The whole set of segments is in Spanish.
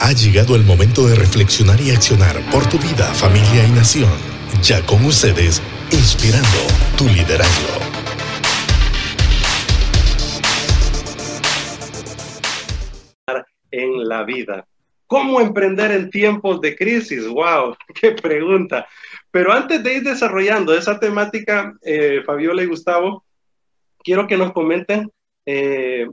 Ha llegado el momento de reflexionar y accionar por tu vida, familia y nación. Ya con ustedes, inspirando tu liderazgo. En la vida. ¿Cómo emprender en tiempos de crisis? ¡Wow! ¡Qué pregunta! Pero antes de ir desarrollando esa temática, eh, Fabiola y Gustavo, quiero que nos comenten eh,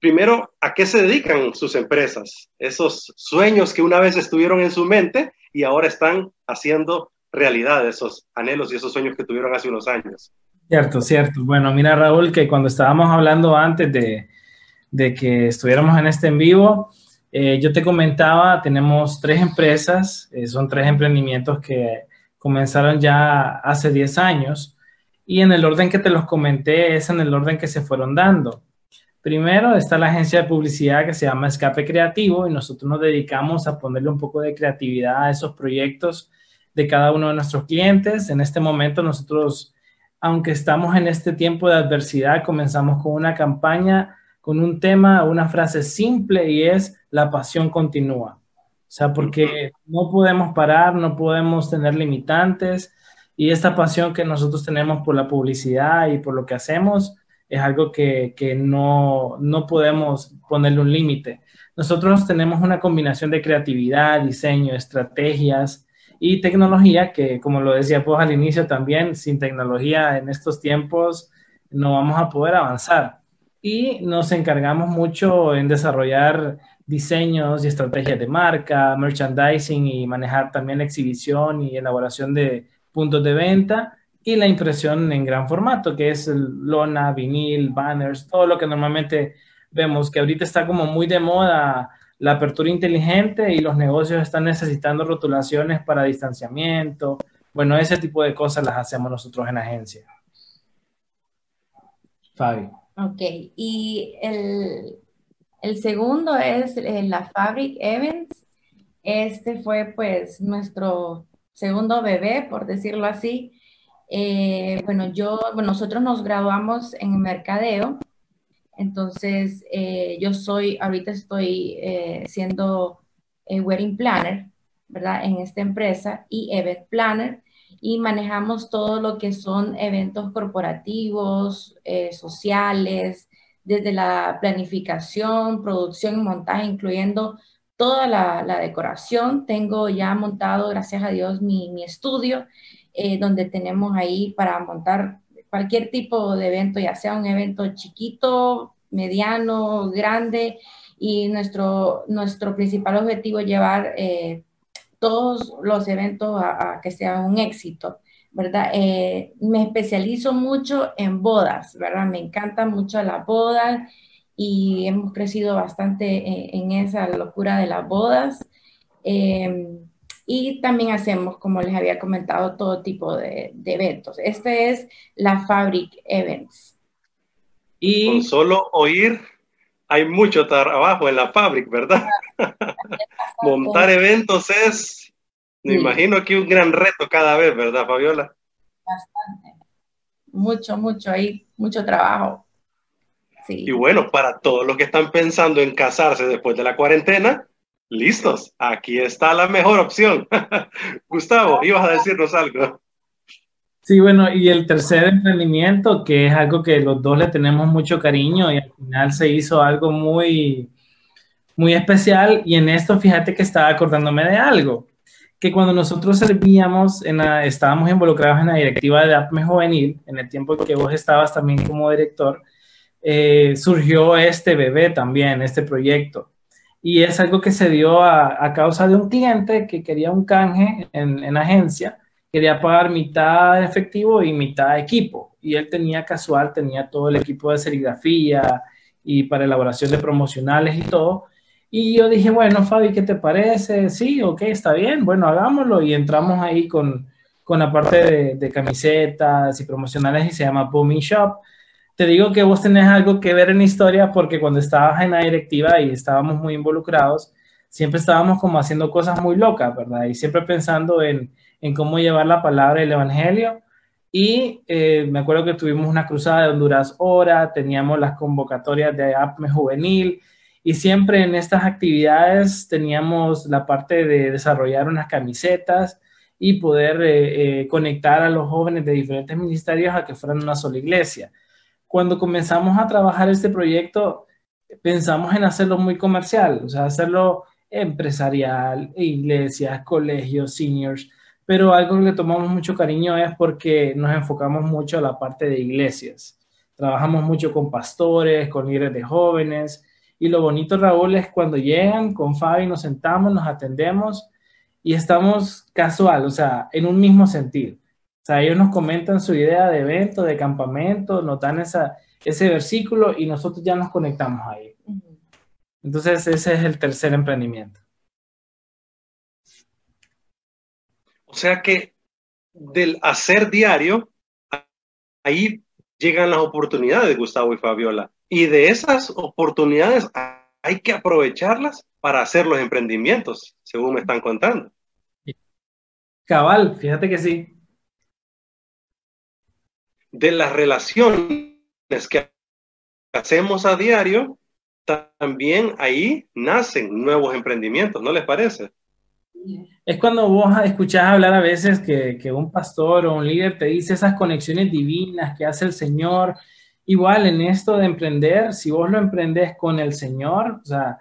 primero a qué se dedican sus empresas, esos sueños que una vez estuvieron en su mente y ahora están haciendo realidad esos anhelos y esos sueños que tuvieron hace unos años. Cierto, cierto. Bueno, mira Raúl, que cuando estábamos hablando antes de, que estuviéramos en este en vivo, eh, yo te comentaba, tenemos tres empresas, eh, son tres emprendimientos que comenzaron ya hace 10 años y en el orden que te los comenté es en el orden que se fueron dando. Primero está la agencia de publicidad que se llama Escape Creativo y nosotros nos dedicamos a ponerle un poco de creatividad a esos proyectos de cada uno de nuestros clientes. En este momento nosotros, aunque estamos en este tiempo de adversidad, comenzamos con una campaña, con un tema, una frase simple y es la pasión continúa. O sea, porque no podemos parar, no podemos tener limitantes y esta pasión que nosotros tenemos por la publicidad y por lo que hacemos es algo que, que no, no podemos ponerle un límite. Nosotros tenemos una combinación de creatividad, diseño, estrategias y tecnología que, como lo decía vos al inicio también, sin tecnología en estos tiempos no vamos a poder avanzar. Y nos encargamos mucho en desarrollar diseños y estrategias de marca, merchandising y manejar también la exhibición y elaboración de puntos de venta y la impresión en gran formato, que es lona, vinil, banners, todo lo que normalmente vemos, que ahorita está como muy de moda la apertura inteligente y los negocios están necesitando rotulaciones para distanciamiento. Bueno, ese tipo de cosas las hacemos nosotros en agencia. Fabi. Ok, y el, el segundo es eh, la Fabric Events. Este fue pues nuestro segundo bebé, por decirlo así. Eh, bueno, yo, nosotros nos graduamos en mercadeo, entonces eh, yo soy, ahorita estoy siendo wedding planner, ¿verdad? En esta empresa y event planner y manejamos todo lo que son eventos corporativos, sociales, desde la planificación, producción y montaje, incluyendo toda la, decoración. Tengo ya montado, gracias a Dios, mi, estudio, eh, donde tenemos ahí para montar cualquier tipo de evento, ya sea un evento chiquito, mediano, grande, y nuestro, nuestro principal objetivo es llevar eh, todos los eventos a, que sean un éxito. ¿verdad? Eh, me especializo mucho en bodas, ¿verdad? Me encanta mucho la boda y hemos crecido bastante en, esa locura de las bodas. Y también hacemos, como les había comentado, todo tipo de, eventos. Este es la Fabric Events. Y con solo oír, hay mucho trabajo en la Fabric, ¿verdad? Montar eventos es me imagino que un gran reto cada vez, ¿verdad, Fabiola? Bastante. Mucho, mucho ahí, mucho trabajo. Sí. Y bueno, para todos los que están pensando en casarse después de la cuarentena, listos, aquí está la mejor opción. Gustavo, ibas a decirnos algo. Sí, bueno, y el tercer emprendimiento, que es algo que los dos le tenemos mucho cariño y al final se hizo algo muy, muy especial. Y en esto, fíjate que estaba acordándome de algo que cuando nosotros servíamos, en estábamos involucrados en la directiva de APME Juvenil, en el tiempo que vos estabas también como director, eh, surgió este bebé también, este proyecto. Y es algo que se dio a, causa de un cliente que quería un canje en, en agencia, quería pagar mitad efectivo y mitad equipo. Y él tenía casual, tenía todo el equipo de serigrafía y para elaboración de promocionales y todo y yo dije, bueno, Fabi, ¿qué te parece? Sí, ok, está bien, bueno, hagámoslo. Y entramos ahí con, con la parte de, camisetas y promocionales y se llama Booming Shop. Te digo que vos tenés algo que ver en la historia porque cuando estabas en la directiva y estábamos muy involucrados, siempre estábamos como haciendo cosas muy locas, ¿verdad? Y siempre pensando en, en cómo llevar la palabra del Evangelio. Y eh, me acuerdo que tuvimos una cruzada de Honduras Hora, teníamos las convocatorias de APME Juvenil, Y siempre en estas actividades teníamos la parte de desarrollar unas camisetas y poder eh, eh, conectar a los jóvenes de diferentes ministerios a que fueran una sola iglesia. Cuando comenzamos a trabajar este proyecto, pensamos en hacerlo muy comercial, o sea, hacerlo empresarial, iglesias, colegios, seniors, pero algo que tomamos mucho cariño es porque nos enfocamos mucho a la parte de iglesias. Trabajamos mucho con pastores, con líderes de jóvenes, y lo bonito, Raúl, es cuando llegan con Fabi, nos sentamos, nos atendemos y estamos casual, o sea, en un mismo sentido. Sea, ellos nos comentan su idea de evento, de campamento, nos dan esa, ese versículo y nosotros ya nos conectamos ahí. Entonces, ese es el tercer emprendimiento. O sea que del hacer diario, ahí llegan las oportunidades, Gustavo y Fabiola. Y de esas oportunidades hay que aprovecharlas para hacer los emprendimientos, según me están contando. Cabal, fíjate que sí. De las relaciones que hacemos a diario, también ahí nacen nuevos emprendimientos, ¿no les parece? Es cuando vos escuchás hablar a veces que, que, un pastor o un líder te dice esas conexiones divinas que hace el Señor. Igual en esto de emprender, si vos lo emprendes con el Señor, o sea,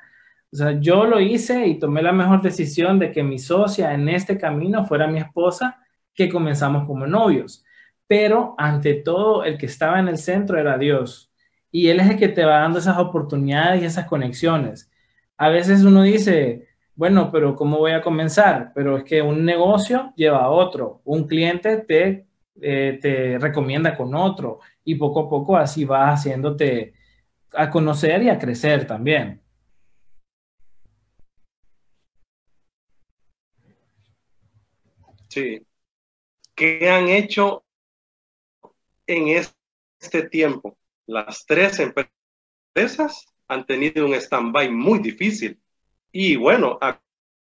o sea, yo lo hice y tomé la mejor decisión de que mi socia en este camino fuera mi esposa, que comenzamos como novios. Pero ante todo, el que estaba en el centro era Dios. Y Él es el que te va dando esas oportunidades y esas conexiones. A veces uno dice, bueno, pero ¿cómo voy a comenzar? Pero es que un negocio lleva a otro. Un cliente te, eh, te recomienda con otro. Y poco a poco así va haciéndote a conocer y a crecer también. Sí. ¿Qué han hecho en este tiempo? Las tres empresas han tenido un stand-by muy difícil y bueno,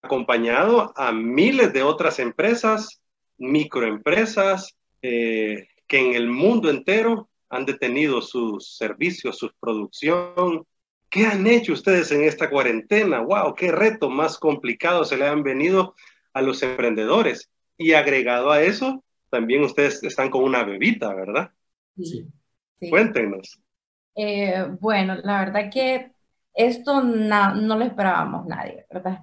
acompañado a miles de otras empresas, microempresas, eh, que en el mundo entero han detenido sus servicios, su producción. ¿Qué han hecho ustedes en esta cuarentena? ¡Wow! ¡Qué reto más complicado se le han venido a los emprendedores! Y agregado a eso, también ustedes están con una bebita, ¿verdad? Sí. Cuéntenos. Eh, bueno, la verdad que esto no, lo esperábamos nadie, ¿verdad?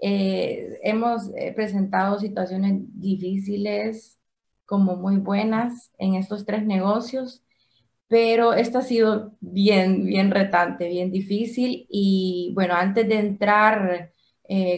Eh, hemos eh, presentado situaciones difíciles como muy buenas en estos tres negocios, pero esto ha sido bien, bien retante, bien difícil y bueno, antes de entrar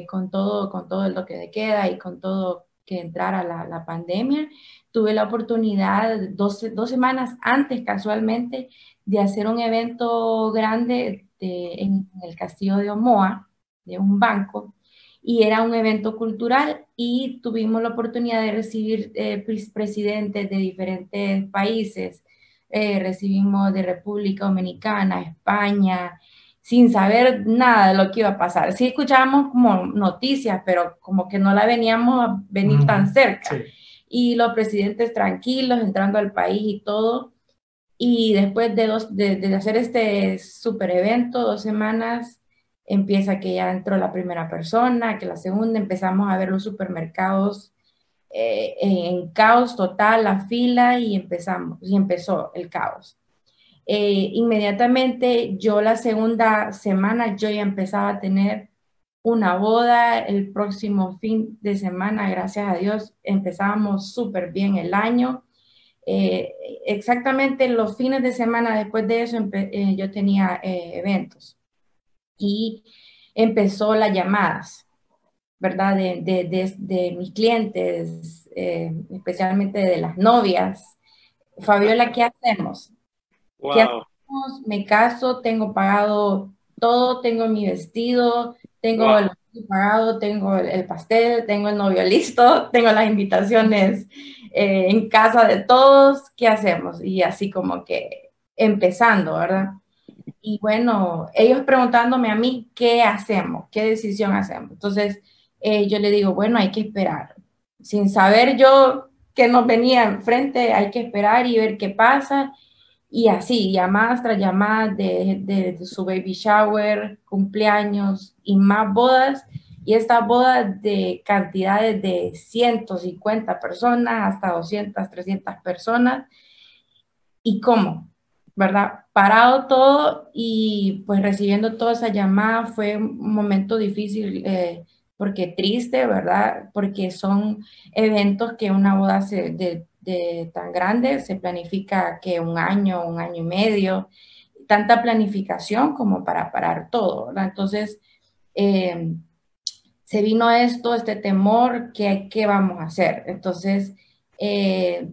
con todo, con todo el toque de queda y con todo que entrara la, pandemia, tuve la oportunidad dos, dos, semanas antes casualmente de hacer un evento grande en el castillo de Omoa, de un banco, y era un evento cultural y tuvimos la oportunidad de recibir eh, presidentes de diferentes países. Eh, recibimos de República Dominicana, España, sin saber nada de lo que iba a pasar. Sí escuchábamos como noticias, pero como que no la veníamos a venir tan cerca. Y los presidentes tranquilos, entrando al país y todo. Y después de, dos, de, hacer este super evento, dos semanas, empieza que ya entró la primera persona, que la segunda, empezamos a ver los supermercados eh, en caos total, la fila, y empezamos, y empezó el caos. Eh, inmediatamente yo la segunda semana yo ya empezaba a tener una boda, el próximo fin de semana, gracias a Dios, empezábamos súper bien el año. Eh, exactamente los fines de semana después de eso eh, yo tenía eventos y empezó las llamadas, ¿verdad? De, de, de, mis clientes, especialmente de las novias. Fabiola, ¿qué hacemos? Me caso, tengo pagado todo, tengo mi vestido, tengo el pagado, tengo el, pastel, tengo el novio listo, tengo las invitaciones eh, en casa de todos, ¿qué hacemos? Y así como que empezando, ¿verdad? Y bueno, ellos preguntándome a mí, ¿qué hacemos? ¿Qué decisión hacemos? Entonces, eh, yo le digo, bueno, hay que esperar. Sin saber yo qué nos venía enfrente, hay que esperar y ver qué pasa y así, llamadas tras llamadas de, de, su baby shower, cumpleaños y más bodas. Y estas bodas de cantidades de 150 personas hasta 200, 300 personas. ¿Y cómo? ¿Verdad? Parado todo y pues recibiendo toda esa llamada fue un momento difícil. Eh, porque triste, ¿verdad? Porque son eventos que una boda se, de, de tan grande, se planifica que un año, un año y medio, tanta planificación como para parar todo, ¿verdad? Entonces, eh, se vino esto, este temor, ¿qué, qué vamos a hacer? Entonces, eh,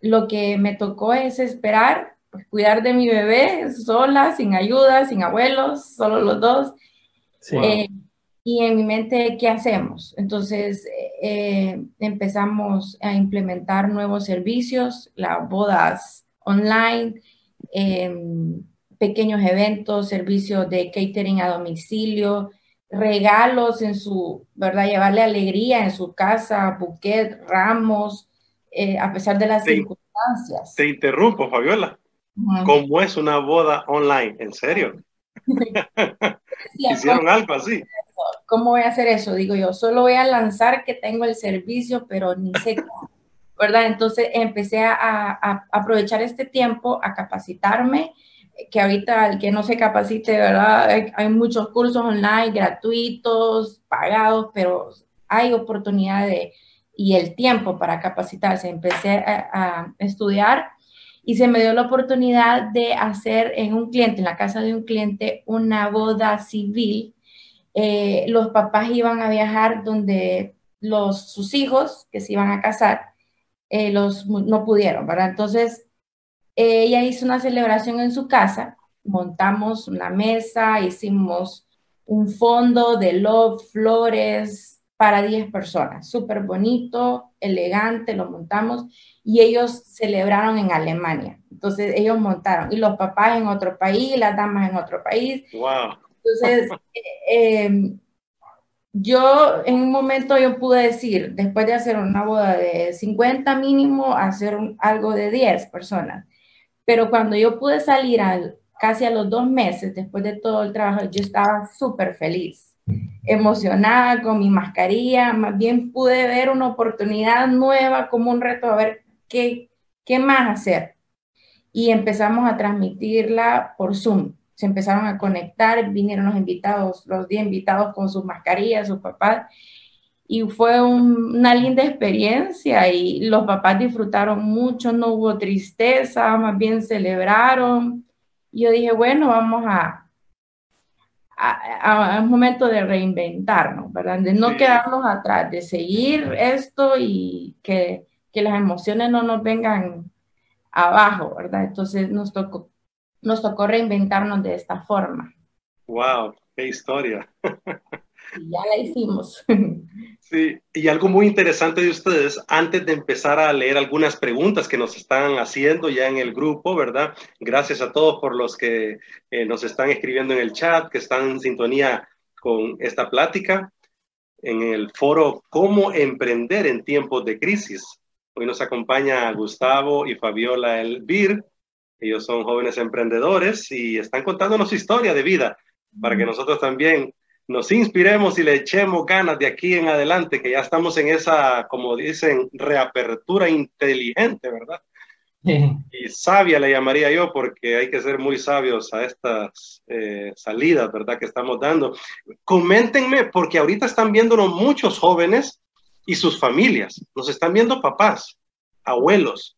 lo que me tocó es esperar, pues, cuidar de mi bebé sola, sin ayuda, sin abuelos, solo los dos. Sí. Eh, y en mi mente, ¿qué hacemos? Entonces eh, empezamos a implementar nuevos servicios, las bodas online, em, pequeños eventos, servicios de catering a domicilio, regalos en su, ¿verdad? Llevarle alegría en su casa, buquet, ramos, eh, a pesar de las circunstancias. Te interrumpo, Fabiola. ¿Cómo es una boda online? ¿En serio? Hicieron algo así. ¿Cómo voy a hacer eso? Digo yo, solo voy a lanzar que tengo el servicio, pero ni sé cómo, ¿verdad? Entonces empecé a, aprovechar este tiempo a capacitarme, que ahorita el que no se capacite, ¿verdad? Hay, muchos cursos online gratuitos, pagados, pero hay oportunidad de, y el tiempo para capacitarse. Empecé a, a estudiar y se me dio la oportunidad de hacer en un cliente, en la casa de un cliente, una boda civil eh, los papás iban a viajar donde los, sus hijos que se iban a casar eh, los, no pudieron, ¿verdad? Entonces, ella hizo una celebración en su casa, montamos una mesa, hicimos un fondo de love, flores para 10 personas, súper bonito, elegante, lo montamos y ellos celebraron en Alemania. Entonces ellos montaron y los papás en otro país, las damas en otro país. Wow. Entonces, em, yo en un momento yo pude decir, después de hacer una boda de 50 mínimo, hacer algo de 10 personas. Pero cuando yo pude salir al, casi a los dos meses, después de todo el trabajo, yo estaba súper feliz, emocionada con mi mascarilla, más bien pude ver una oportunidad nueva como un reto, a ver qué, qué más hacer. Y empezamos a transmitirla por Zoom se empezaron a conectar, vinieron los invitados, los 10 invitados con sus mascarillas, sus papás, y fue una linda experiencia y los papás disfrutaron mucho, no hubo tristeza, más bien celebraron. Y yo dije, bueno, vamos a, a, un momento de reinventarnos, ¿verdad? De no quedarnos atrás, de seguir esto y que, que las emociones no nos vengan abajo, ¿verdad? Entonces nos tocó nos tocó reinventarnos de esta forma. ¡Wow! ¡Qué historia! Y ya la hicimos. Sí, y algo muy interesante de ustedes, antes de empezar a leer algunas preguntas que nos están haciendo ya en el grupo, ¿verdad? Gracias a todos por los que eh, nos están escribiendo en el chat, que están en sintonía con esta plática. En el foro ¿Cómo emprender en tiempos de crisis? Hoy nos acompaña Gustavo y Fabiola Elvir, ellos son jóvenes emprendedores y están contándonos historia de vida para que nosotros también nos inspiremos y le echemos ganas de aquí en adelante, que ya estamos en esa, como dicen, reapertura inteligente, ¿verdad? Y sabia le llamaría yo, porque hay que ser muy sabios a estas eh, salidas, ¿verdad? Que estamos dando. Coméntenme, porque ahorita están viéndonos muchos jóvenes y sus familias. Nos están viendo papás, abuelos,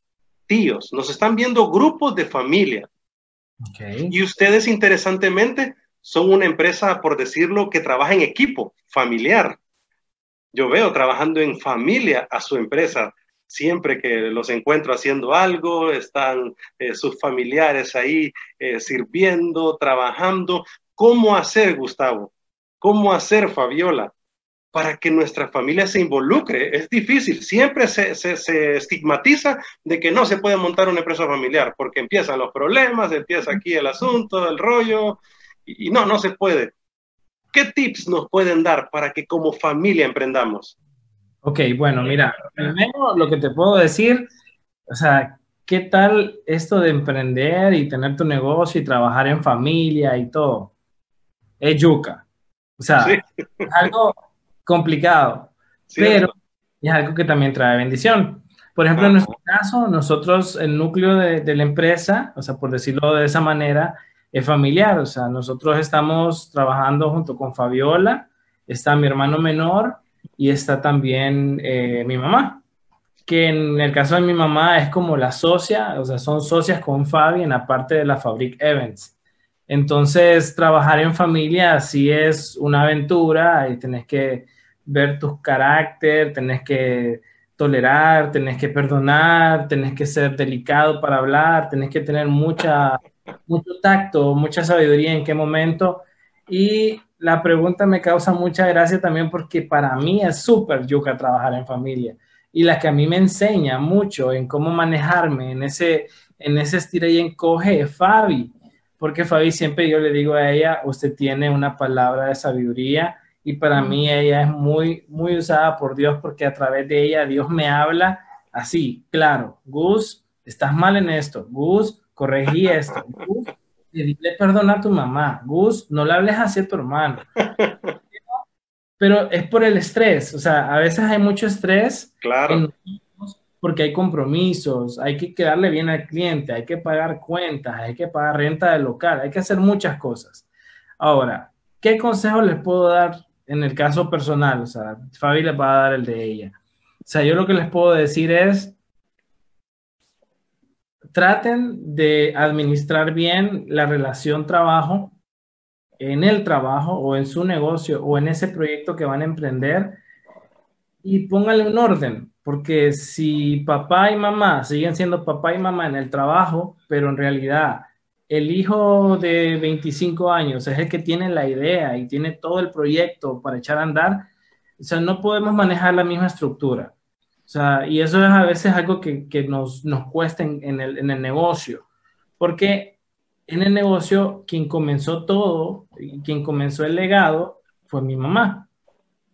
tíos, nos están viendo grupos de familia. Y ustedes, interesantemente, son una empresa, por decirlo, que trabaja en equipo familiar. Yo veo trabajando en familia a su empresa. Siempre que los encuentro haciendo algo, están eh, sus familiares ahí eh, sirviendo, trabajando. ¿Cómo hacer, Gustavo? ¿Cómo hacer, Fabiola? Para que nuestra familia se involucre. Es difícil, siempre se, se, estigmatiza de que no se puede montar una empresa familiar, porque empiezan los problemas, empieza aquí el asunto, el rollo, y, no, no se puede. ¿Qué tips nos pueden dar para que como familia emprendamos? Ok, bueno, mira, primero lo que te puedo decir, o sea, ¿qué tal esto de emprender y tener tu negocio y trabajar en familia y todo? Es yuca. O sea, es algo complicado, pero es algo que también trae bendición. Por ejemplo, en nuestro caso, nosotros, el núcleo de, de, la empresa, o sea, por decirlo de esa manera, es familiar. O sea, nosotros estamos trabajando junto con Fabiola, está mi hermano menor y está también eh, mi mamá, que en el caso de mi mamá es como la socia, o sea, son socias con Fabi en la parte de la Fabric Events. Entonces, trabajar en familia sí es una aventura y tenés que ver tus carácter, tenés que tolerar, tenés que perdonar, tenés que ser delicado para hablar, tenés que tener mucha, mucho tacto, mucha sabiduría en qué momento. Y la pregunta me causa mucha gracia también porque para mí es súper yuca trabajar en familia. Y la que a mí me enseña mucho en cómo manejarme en ese, en ese estira y encoge es Fabi porque Fabi siempre yo le digo a ella, usted tiene una palabra de sabiduría y para mí ella es muy, muy usada por Dios porque a través de ella Dios me habla así, claro, Gus, estás mal en esto, Gus, corregí esto, Gus, dile perdón a tu mamá, Gus, no le hables así a tu hermano. Pero es por el estrés, o sea, a veces hay mucho estrés. Claro porque hay compromisos, hay que quedarle bien al cliente, hay que pagar cuentas, hay que pagar renta del local, hay que hacer muchas cosas. Ahora, ¿qué consejo les puedo dar en el caso personal? O sea, Fabi les va a dar el de ella. O sea, yo lo que les puedo decir es, traten de administrar bien la relación trabajo en el trabajo o en su negocio o en ese proyecto que van a emprender y pónganle un orden porque si papá y mamá siguen siendo papá y mamá en el trabajo, pero en realidad el hijo de 25 años es el que tiene la idea y tiene todo el proyecto para echar a andar, o sea, no podemos manejar la misma estructura. O sea, y eso es a veces algo que, que nos, nos cuesta en, el, en el negocio, porque en el negocio quien comenzó todo, quien comenzó el legado, fue mi mamá.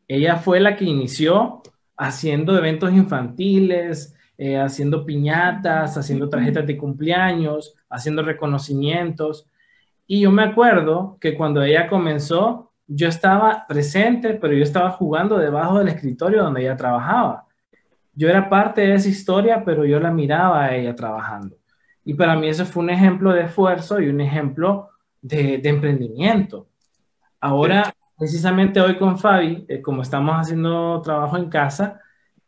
Ella fue la que inició haciendo eventos infantiles, eh, haciendo piñatas, haciendo tarjetas de cumpleaños, haciendo reconocimientos. Y yo me acuerdo que cuando ella comenzó, yo estaba presente, pero yo estaba jugando debajo del escritorio donde ella trabajaba. Yo era parte de esa historia, pero yo la miraba a ella trabajando. Y para mí eso fue un ejemplo de esfuerzo y un ejemplo de, de emprendimiento. Ahora, precisamente hoy con Fabi, eh, como estamos haciendo trabajo en casa,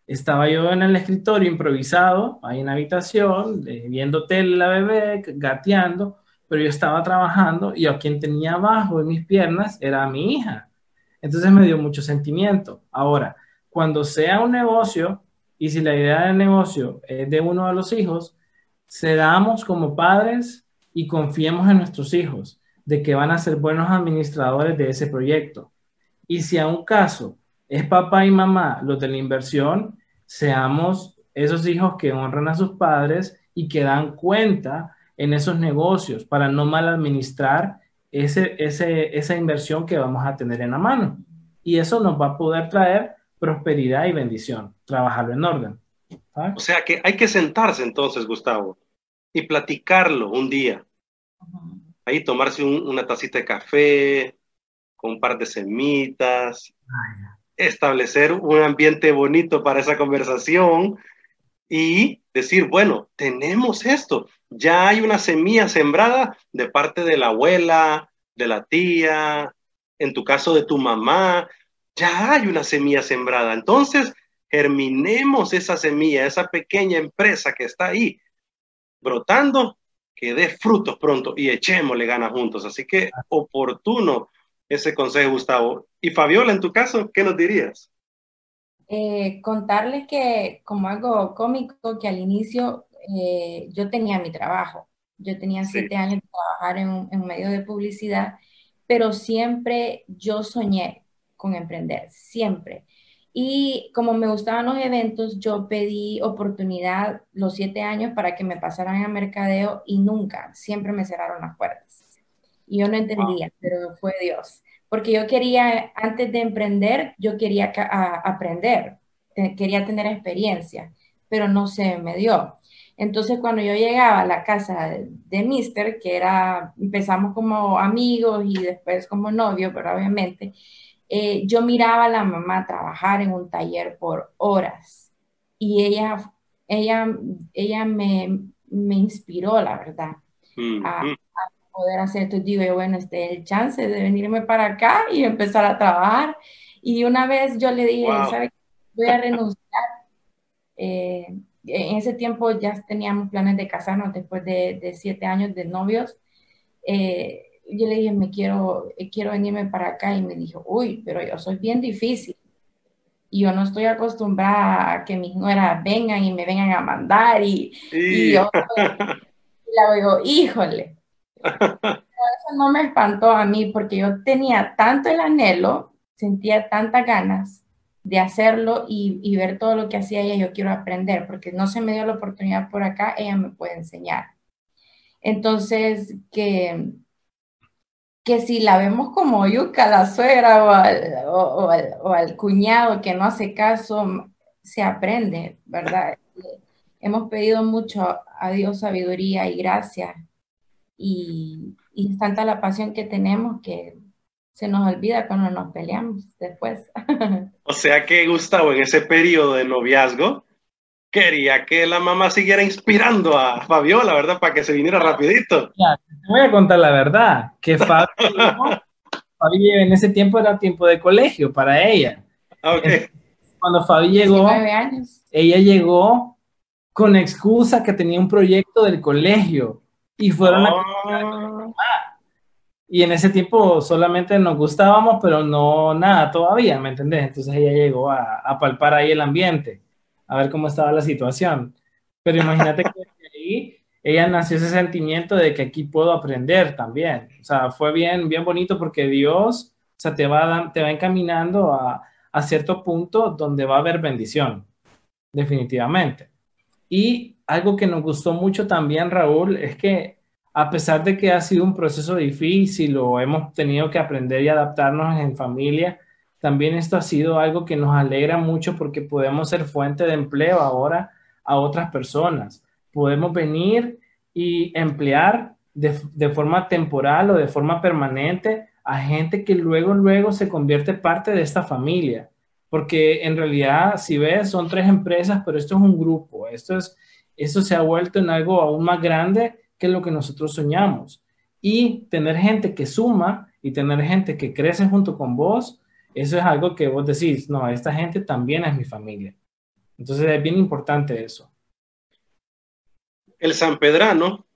estaba yo en el escritorio improvisado, ahí en la habitación, viendo tele la bebé, gateando, pero yo estaba trabajando y a quien tenía abajo en mis piernas era mi hija. Entonces me dio mucho sentimiento. Ahora, cuando sea un negocio y si la idea del negocio es de uno de los hijos, cedamos como padres y confiemos en nuestros hijos de que van a ser buenos administradores de ese proyecto. Y si a un caso es papá y mamá los de la inversión, seamos esos hijos que honran a sus padres y que dan cuenta en esos negocios para no mal administrar ese, esa inversión que vamos a tener en la mano. Y eso nos va a poder traer prosperidad y bendición, trabajarlo en orden. O sea que hay que sentarse entonces, Gustavo, y platicarlo un día ahí tomarse una tacita de café con un par de semitas, establecer un ambiente bonito para esa conversación y decir, bueno, tenemos esto, ya hay una semilla sembrada de parte de la abuela, de la tía, en tu caso de tu mamá, ya hay una semilla sembrada. Entonces, germinemos esa semilla, esa pequeña empresa que está ahí brotando que dé frutos pronto y echémosle ganas juntos. Así que oportuno ese consejo, Gustavo. Y Fabiola, en tu caso, ¿qué nos dirías? Eh, contarles que como algo cómico, que al inicio eh, yo tenía mi trabajo. Yo tenía siete años de trabajar en un, en un medio de publicidad, pero siempre yo soñé con emprender, siempre. Y como me gustaban los eventos, yo pedí oportunidad los siete años para que me pasaran a mercadeo y nunca, siempre me cerraron las puertas. Y yo no entendía, pero fue Dios. Porque yo quería, antes de emprender, yo quería aprender, quería tener experiencia, pero no se me dio. Entonces, cuando yo llegaba a la casa de Mister, que era, empezamos como amigos y después como novios, pero obviamente, eh, yo miraba a la mamá trabajar en un taller por horas y ella, ella, ella me, me inspiró, la verdad, a, poder hacer esto. Digo, bueno, este el chance de venirme para acá y empezar a trabajar. Y una vez yo le dije, ¿sabes? Voy a renunciar. Eh, en ese tiempo ya teníamos planes de casarnos después de, de siete años de novios. Eh, yo le dije, me quiero, quiero venirme para acá y me dijo, uy, pero yo soy bien difícil. Y yo no estoy acostumbrada a que mis nueras vengan y me vengan a mandar y, y yo la digo, híjole. Eso no me espantó a mí porque yo tenía tanto el anhelo, sentía tantas ganas de hacerlo y, ver todo lo que hacía ella, yo quiero aprender, porque no se me dio la oportunidad por acá, ella me puede enseñar. Entonces, que, que si la vemos como yuca, la suegra o al, o, o, al, cuñado que no hace caso, se aprende, ¿verdad? Hemos pedido mucho a Dios sabiduría y gracia y, y es tanta la pasión que tenemos que se nos olvida cuando nos peleamos después. o sea que Gustavo en ese periodo de noviazgo quería que la mamá siguiera inspirando a Fabiola, ¿verdad? Para que se viniera rapidito. Ya, te voy a contar la verdad, que Fabio, en ese tiempo era tiempo de colegio para ella. Okay. Cuando Fabi llegó, ella llegó con excusa que tenía un proyecto del colegio y fueron a oh. Y en ese tiempo solamente nos gustábamos, pero no nada todavía, ¿me entendés? Entonces ella llegó a, a palpar ahí el ambiente, a ver cómo estaba la situación. Pero imagínate que ahí ella nació ese sentimiento de que aquí puedo aprender también. O sea, fue bien, bien bonito porque Dios, o sea, te va, te va encaminando a, a cierto punto donde va a haber bendición, definitivamente. Y algo que nos gustó mucho también, Raúl, es que a pesar de que ha sido un proceso difícil o hemos tenido que aprender y adaptarnos en familia, también esto ha sido algo que nos alegra mucho porque podemos ser fuente de empleo ahora a otras personas. Podemos venir y emplear de, forma temporal o de forma permanente a gente que luego, luego se convierte parte de esta familia. Porque en realidad, si ves, son tres empresas, pero esto es un grupo. Esto, es, esto se ha vuelto en algo aún más grande que lo que nosotros soñamos. Y tener gente que suma y tener gente que crece junto con vos, eso es algo que vos decís, no, esta gente también es mi familia. Entonces es bien importante eso. El San Pedrano,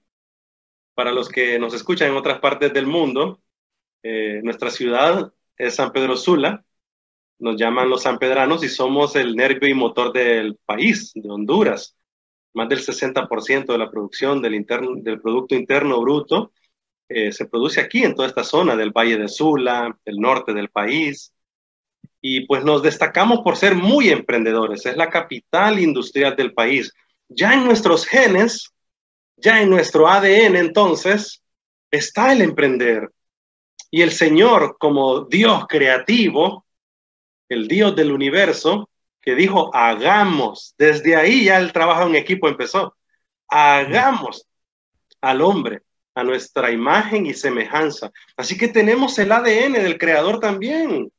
para los que nos escuchan en otras partes del mundo, eh, nuestra ciudad es San Pedro Sula, nos llaman los San Pedranos y somos el nervio y motor del país, de Honduras más del 60% de la producción del, interno, del Producto Interno Bruto eh, se produce aquí, en toda esta zona del Valle de Sula, el norte del país. Y pues nos destacamos por ser muy emprendedores. Es la capital industrial del país. Ya en nuestros genes, ya en nuestro ADN entonces, está el emprender. Y el Señor como Dios creativo, el Dios del universo, que dijo, hagamos. Desde ahí ya el trabajo en equipo empezó. Hagamos al hombre a nuestra imagen y semejanza. Así que tenemos el ADN del creador también.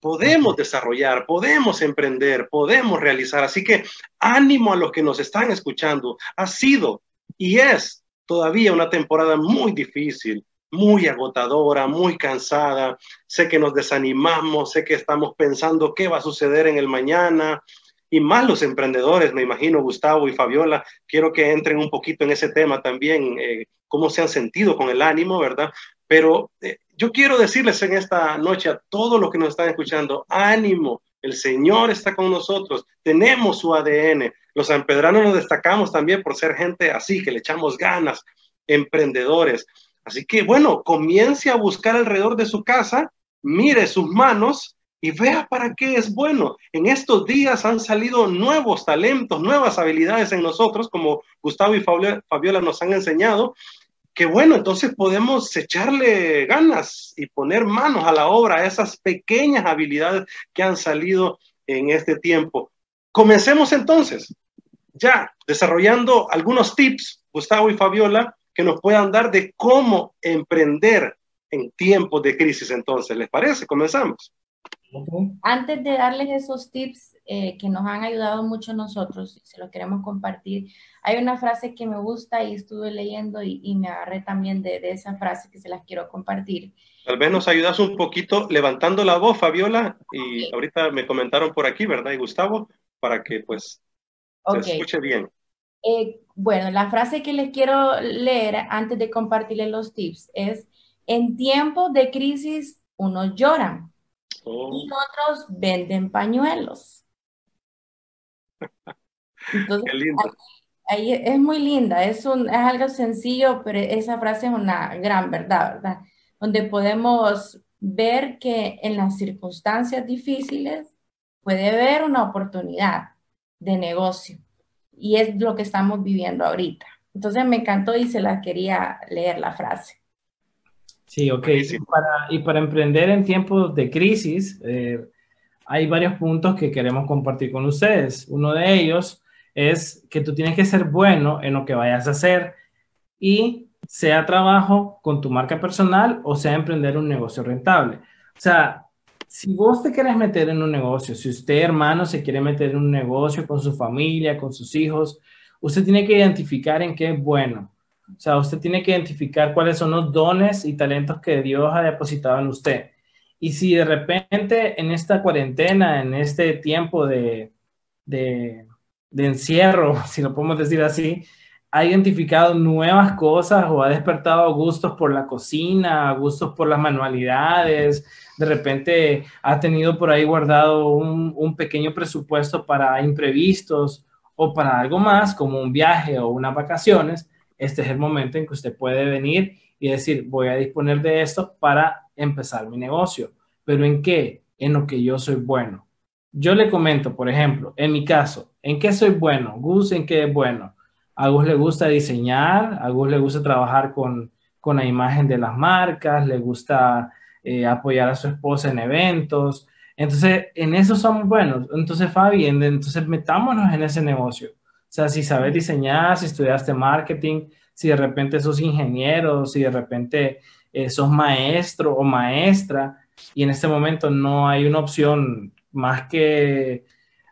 Podemos desarrollar, podemos emprender, podemos realizar. Así que ánimo a los que nos están escuchando. Ha sido y es todavía una temporada muy difícil, muy agotadora, muy cansada. Sé que nos desanimamos, sé que estamos pensando qué va a suceder en el mañana. Y más los emprendedores, me imagino, Gustavo y Fabiola, quiero que entren un poquito en ese tema también, eh, cómo se han sentido con el ánimo, ¿verdad? Pero eh, yo quiero decirles en esta noche a todos los que nos están escuchando, ánimo, el Señor está con nosotros, tenemos su ADN. Los sanpedranos nos destacamos también por ser gente así, que le echamos ganas, emprendedores. Así que bueno, comience a buscar alrededor de su casa, mire sus manos y vea para qué es bueno. En estos días han salido nuevos talentos, nuevas habilidades en nosotros, como Gustavo y Fabiola nos han enseñado, que bueno, entonces podemos echarle ganas y poner manos a la obra a esas pequeñas habilidades que han salido en este tiempo. Comencemos entonces. ya desarrollando algunos tips, Gustavo y Fabiola, que nos puedan dar de cómo emprender en tiempos de crisis. Entonces, ¿les parece? Comenzamos. Antes de darles esos tips eh, que nos han ayudado mucho nosotros, se los queremos compartir, hay una frase que me gusta y estuve leyendo y, me agarré también de, esa frase que se las quiero compartir. Tal vez nos ayudas un poquito levantando la voz, Fabiola, y ahorita me comentaron por aquí, ¿verdad? Y Gustavo, para que pues se escuche bien. Eh, bueno, la frase que les quiero leer antes de compartirles los tips es, en tiempos de crisis unos lloran oh. y otros venden pañuelos. Entonces, Qué lindo. Ahí, es muy linda, es, un, es algo sencillo, pero esa frase es una gran verdad, ¿verdad? Donde podemos ver que en las circunstancias difíciles puede haber una oportunidad de negocio y es lo que estamos viviendo ahorita. Entonces me encantó y se la quería leer la frase. Sí, ok. Y para, y para emprender en tiempos de crisis, eh, hay varios puntos que queremos compartir con ustedes. Uno de ellos es que tú tienes que ser bueno en lo que vayas a hacer y sea trabajo con tu marca personal o sea emprender un negocio rentable. O sea, si vos te quieres meter en un negocio, si usted, hermano, se quiere meter en un negocio con su familia, con sus hijos, usted tiene que identificar en qué es bueno. O sea, usted tiene que identificar cuáles son los dones y talentos que Dios ha depositado en usted. Y si de repente en esta cuarentena, en este tiempo de, de, de encierro, si lo podemos decir así, ha identificado nuevas cosas o ha despertado gustos por la cocina, gustos por las manualidades, de repente ha tenido por ahí guardado un, pequeño presupuesto para imprevistos o para algo más, como un viaje o unas vacaciones, este es el momento en que usted puede venir y decir, voy a disponer de esto para empezar mi negocio. ¿Pero en qué? En lo que yo soy bueno. Yo le comento, por ejemplo, en mi caso, ¿en qué soy bueno? Gus, ¿en qué es bueno? A Gus le gusta diseñar, a Gus le gusta trabajar con, con la imagen de las marcas, le gusta eh, apoyar a su esposa en eventos. Entonces, en eso somos buenos. Entonces, Fabi, entonces metámonos en ese negocio. O sea, si sabes diseñar, si estudiaste marketing, si de repente sos ingeniero, si de repente eh, sos maestro o maestra, y en este momento no hay una opción más que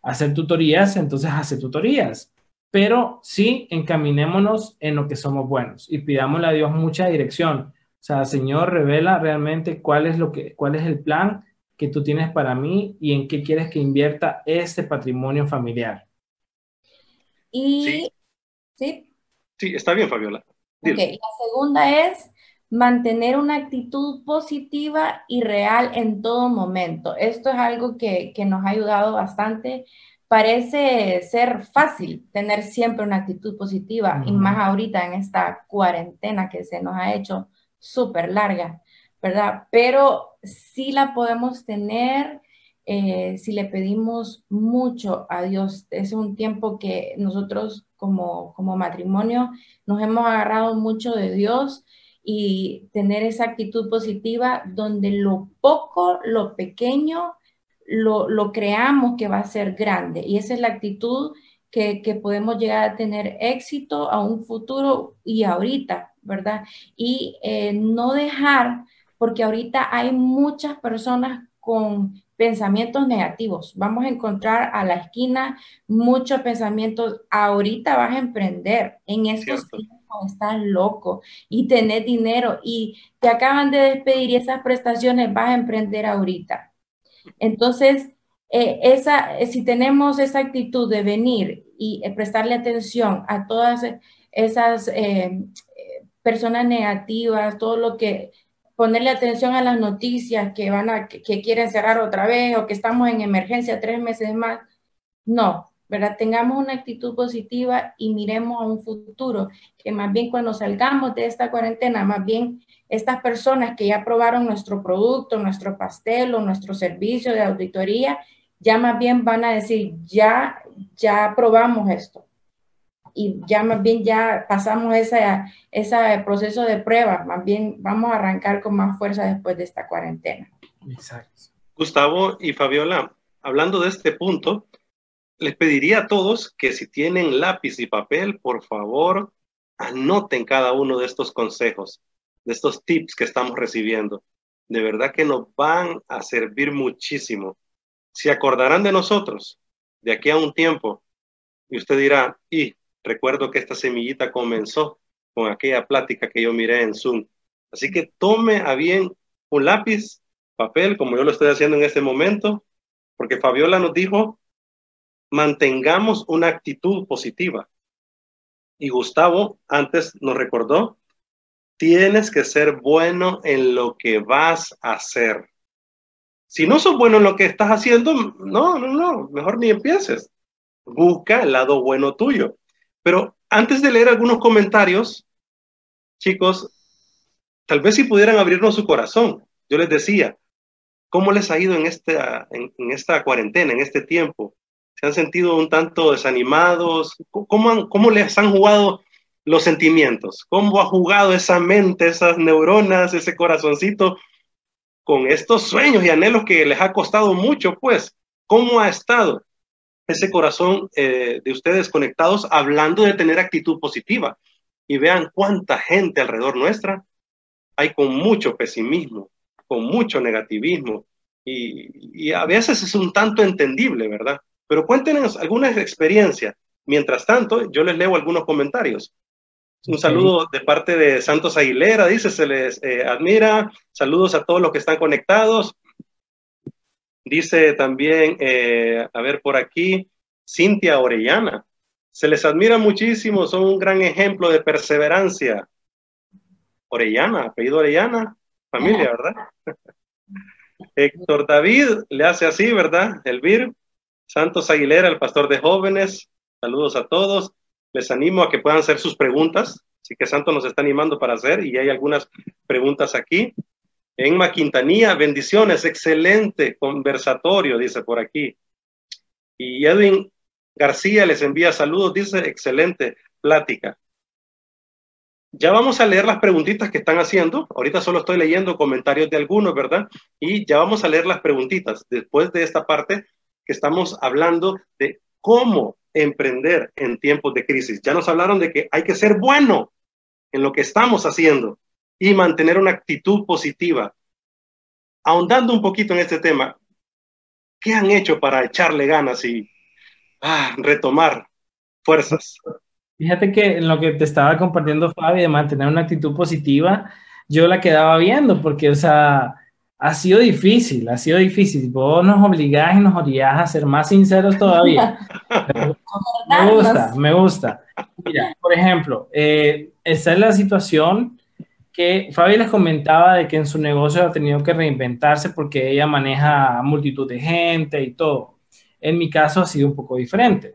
hacer tutorías, entonces hace tutorías pero sí encaminémonos en lo que somos buenos y pidámosle a Dios mucha dirección. O sea, Señor, revela realmente cuál es, lo que, cuál es el plan que tú tienes para mí y en qué quieres que invierta este patrimonio familiar. Y, ¿sí? Sí, está bien, Fabiola. La segunda es mantener una actitud positiva y real en todo momento. Esto es algo que, que nos ha ayudado bastante parece ser fácil tener siempre una actitud positiva y más ahorita en esta cuarentena que se nos ha hecho súper larga, ¿verdad? Pero sí la podemos tener eh, si le pedimos mucho a Dios. Es un tiempo que nosotros como, como matrimonio nos hemos agarrado mucho de Dios y tener esa actitud positiva donde lo poco, lo pequeño, lo, creamos que va a ser grande. Y esa es la actitud que, podemos llegar a tener éxito a un futuro y ahorita, ¿verdad? Y eh, no dejar, porque ahorita hay muchas personas con pensamientos negativos. Vamos a encontrar a la esquina muchos pensamientos. Ahorita vas a emprender. En estos tiempos estás loco y tenés dinero y te acaban de despedir y esas prestaciones vas a emprender ahorita. Entonces, eh, esa, eh, si tenemos esa actitud de venir y eh, prestarle atención a todas esas personas negativas, todo lo que ponerle atención a las noticias que van a que, quieren cerrar otra vez o que estamos en emergencia tres meses más, no, ¿verdad? Tengamos una actitud positiva y miremos a un futuro que más bien cuando salgamos de esta cuarentena, más bien estas personas que ya probaron nuestro producto, nuestro pastel o nuestro servicio de auditoría, ya más bien van a decir, ya, ya probamos esto. Y ya más bien ya pasamos ese proceso de prueba, más bien vamos a arrancar con más fuerza después de esta cuarentena. Exacto. Gustavo y Fabiola, hablando de este punto, les pediría a todos que si tienen lápiz y papel, por favor, anoten cada uno de estos consejos, de estos tips que estamos recibiendo. De verdad que nos van a servir muchísimo. Se acordarán de nosotros de aquí a un tiempo y usted dirá, y recuerdo que esta semillita comenzó con aquella plática que yo miré en Zoom. Así que tome a bien un lápiz, papel, como yo lo estoy haciendo en este momento, porque Fabiola nos dijo, mantengamos una actitud positiva. Y Gustavo antes nos recordó, tienes que ser bueno en lo que vas a hacer. Si no sos bueno en lo que estás haciendo, no, no, no, mejor ni empieces. Busca el lado bueno tuyo. Pero antes de leer algunos comentarios, chicos, tal vez si pudieran abrirnos su corazón. Yo les decía, ¿cómo les ha ido en esta, en, esta cuarentena, en este tiempo? ¿Se han sentido un tanto desanimados? ¿Cómo, ¿Cómo les han jugado los sentimientos? ¿Cómo ha jugado esa mente, esas neuronas, ese corazoncito con estos sueños y anhelos que les ha costado mucho? Pues, ¿cómo ha estado ese corazón eh, de ustedes conectados hablando de tener actitud positiva? Y vean cuánta gente alrededor nuestra hay con mucho pesimismo, con mucho negativismo, y, y a veces es un tanto entendible, ¿verdad? Pero cuéntenos algunas experiencias. Mientras tanto, yo les leo algunos comentarios. Un saludo de parte de Santos Aguilera, dice, se les eh, admira. Saludos a todos los que están conectados. Dice también, eh, a ver por aquí, Cintia Orellana. Se les admira muchísimo, son un gran ejemplo de perseverancia. Orellana, apellido Orellana, familia, ¿verdad? Héctor David le hace así, ¿verdad? Elvir. Santos Aguilera, el pastor de jóvenes. Saludos a todos. Les animo a que puedan hacer sus preguntas. Así que Santos nos está animando para hacer y hay algunas preguntas aquí. En Quintanilla, bendiciones, excelente conversatorio, dice por aquí. Y Edwin García les envía saludos, dice, excelente plática. Ya vamos a leer las preguntitas que están haciendo. Ahorita solo estoy leyendo comentarios de algunos, ¿verdad? Y ya vamos a leer las preguntitas después de esta parte que estamos hablando de cómo emprender en tiempos de crisis. Ya nos hablaron de que hay que ser bueno en lo que estamos haciendo y mantener una actitud positiva. Ahondando un poquito en este tema, ¿qué han hecho para echarle ganas y ah, retomar fuerzas? Fíjate que en lo que te estaba compartiendo Fabi de mantener una actitud positiva, yo la quedaba viendo porque, o sea, ha sido difícil, ha sido difícil. Vos nos obligás y nos orillás a ser más sinceros todavía. me gusta, me gusta. Mira, por ejemplo, eh, esta es la situación que Fabi les comentaba de que en su negocio ha tenido que reinventarse porque ella maneja multitud de gente y todo. En mi caso ha sido un poco diferente.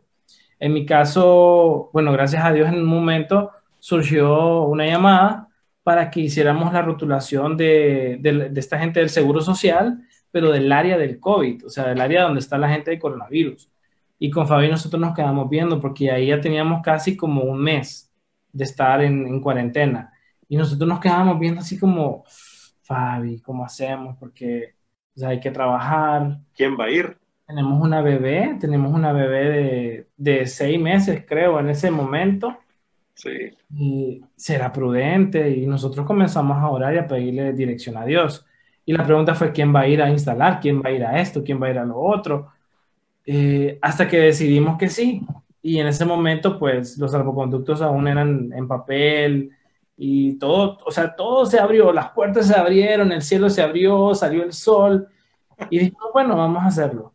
En mi caso, bueno, gracias a Dios en un momento surgió una llamada para que hiciéramos la rotulación de, esta gente del Seguro Social, pero del área del COVID, o sea, del área donde está la gente de coronavirus. Y con Fabi nosotros nos quedamos viendo porque ahí ya teníamos casi como un mes de estar en, cuarentena. Y nosotros nos quedábamos viendo así como, Fabi, ¿cómo hacemos? Porque hay que trabajar. ¿Quién va a ir? Tenemos una bebé, tenemos una bebé de, de seis meses, creo, en ese momento. Y será prudente. Y nosotros comenzamos a orar y a pedirle dirección a Dios. Y la pregunta fue, ¿quién va a ir a instalar? ¿Quién va a ir a esto? ¿Quién va a ir a lo otro? Eh, hasta que decidimos que sí. Y en ese momento, pues los salvoconductos aún eran en papel y todo, o sea, todo se abrió, las puertas se abrieron, el cielo se abrió, salió el sol. Y dijimos, bueno, vamos a hacerlo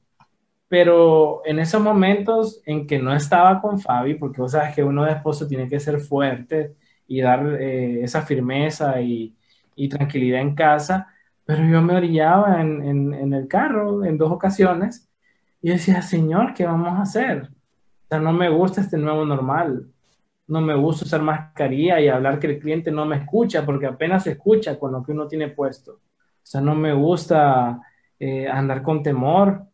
pero en esos momentos en que no estaba con Fabi, porque vos sabes que uno de esposo tiene que ser fuerte y dar eh, esa firmeza y, y, tranquilidad en casa, pero yo me orillaba en, en, en, el carro en dos ocasiones y decía, Señor, ¿qué vamos a hacer? O sea, no me gusta este nuevo normal, no me gusta usar mascarilla y hablar que el cliente no me escucha, porque apenas se escucha con lo que uno tiene puesto. O sea, no me gusta eh, andar con temor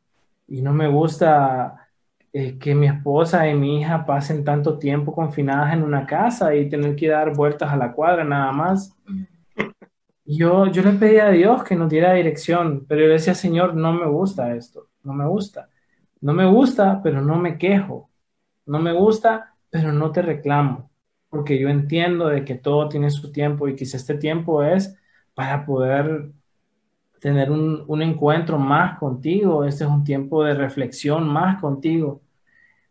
y no me gusta eh, que mi esposa y mi hija pasen tanto tiempo confinadas en una casa y tener que dar vueltas a la cuadra nada más. Yo, yo le pedí a Dios que nos diera dirección, pero yo le decía, Señor, no me gusta esto, no me gusta. No me gusta, pero no me quejo. No me gusta, pero no te reclamo, porque yo entiendo de que todo tiene su tiempo y quizá este tiempo es para poder tener un, un encuentro más contigo, este es un tiempo de reflexión más contigo,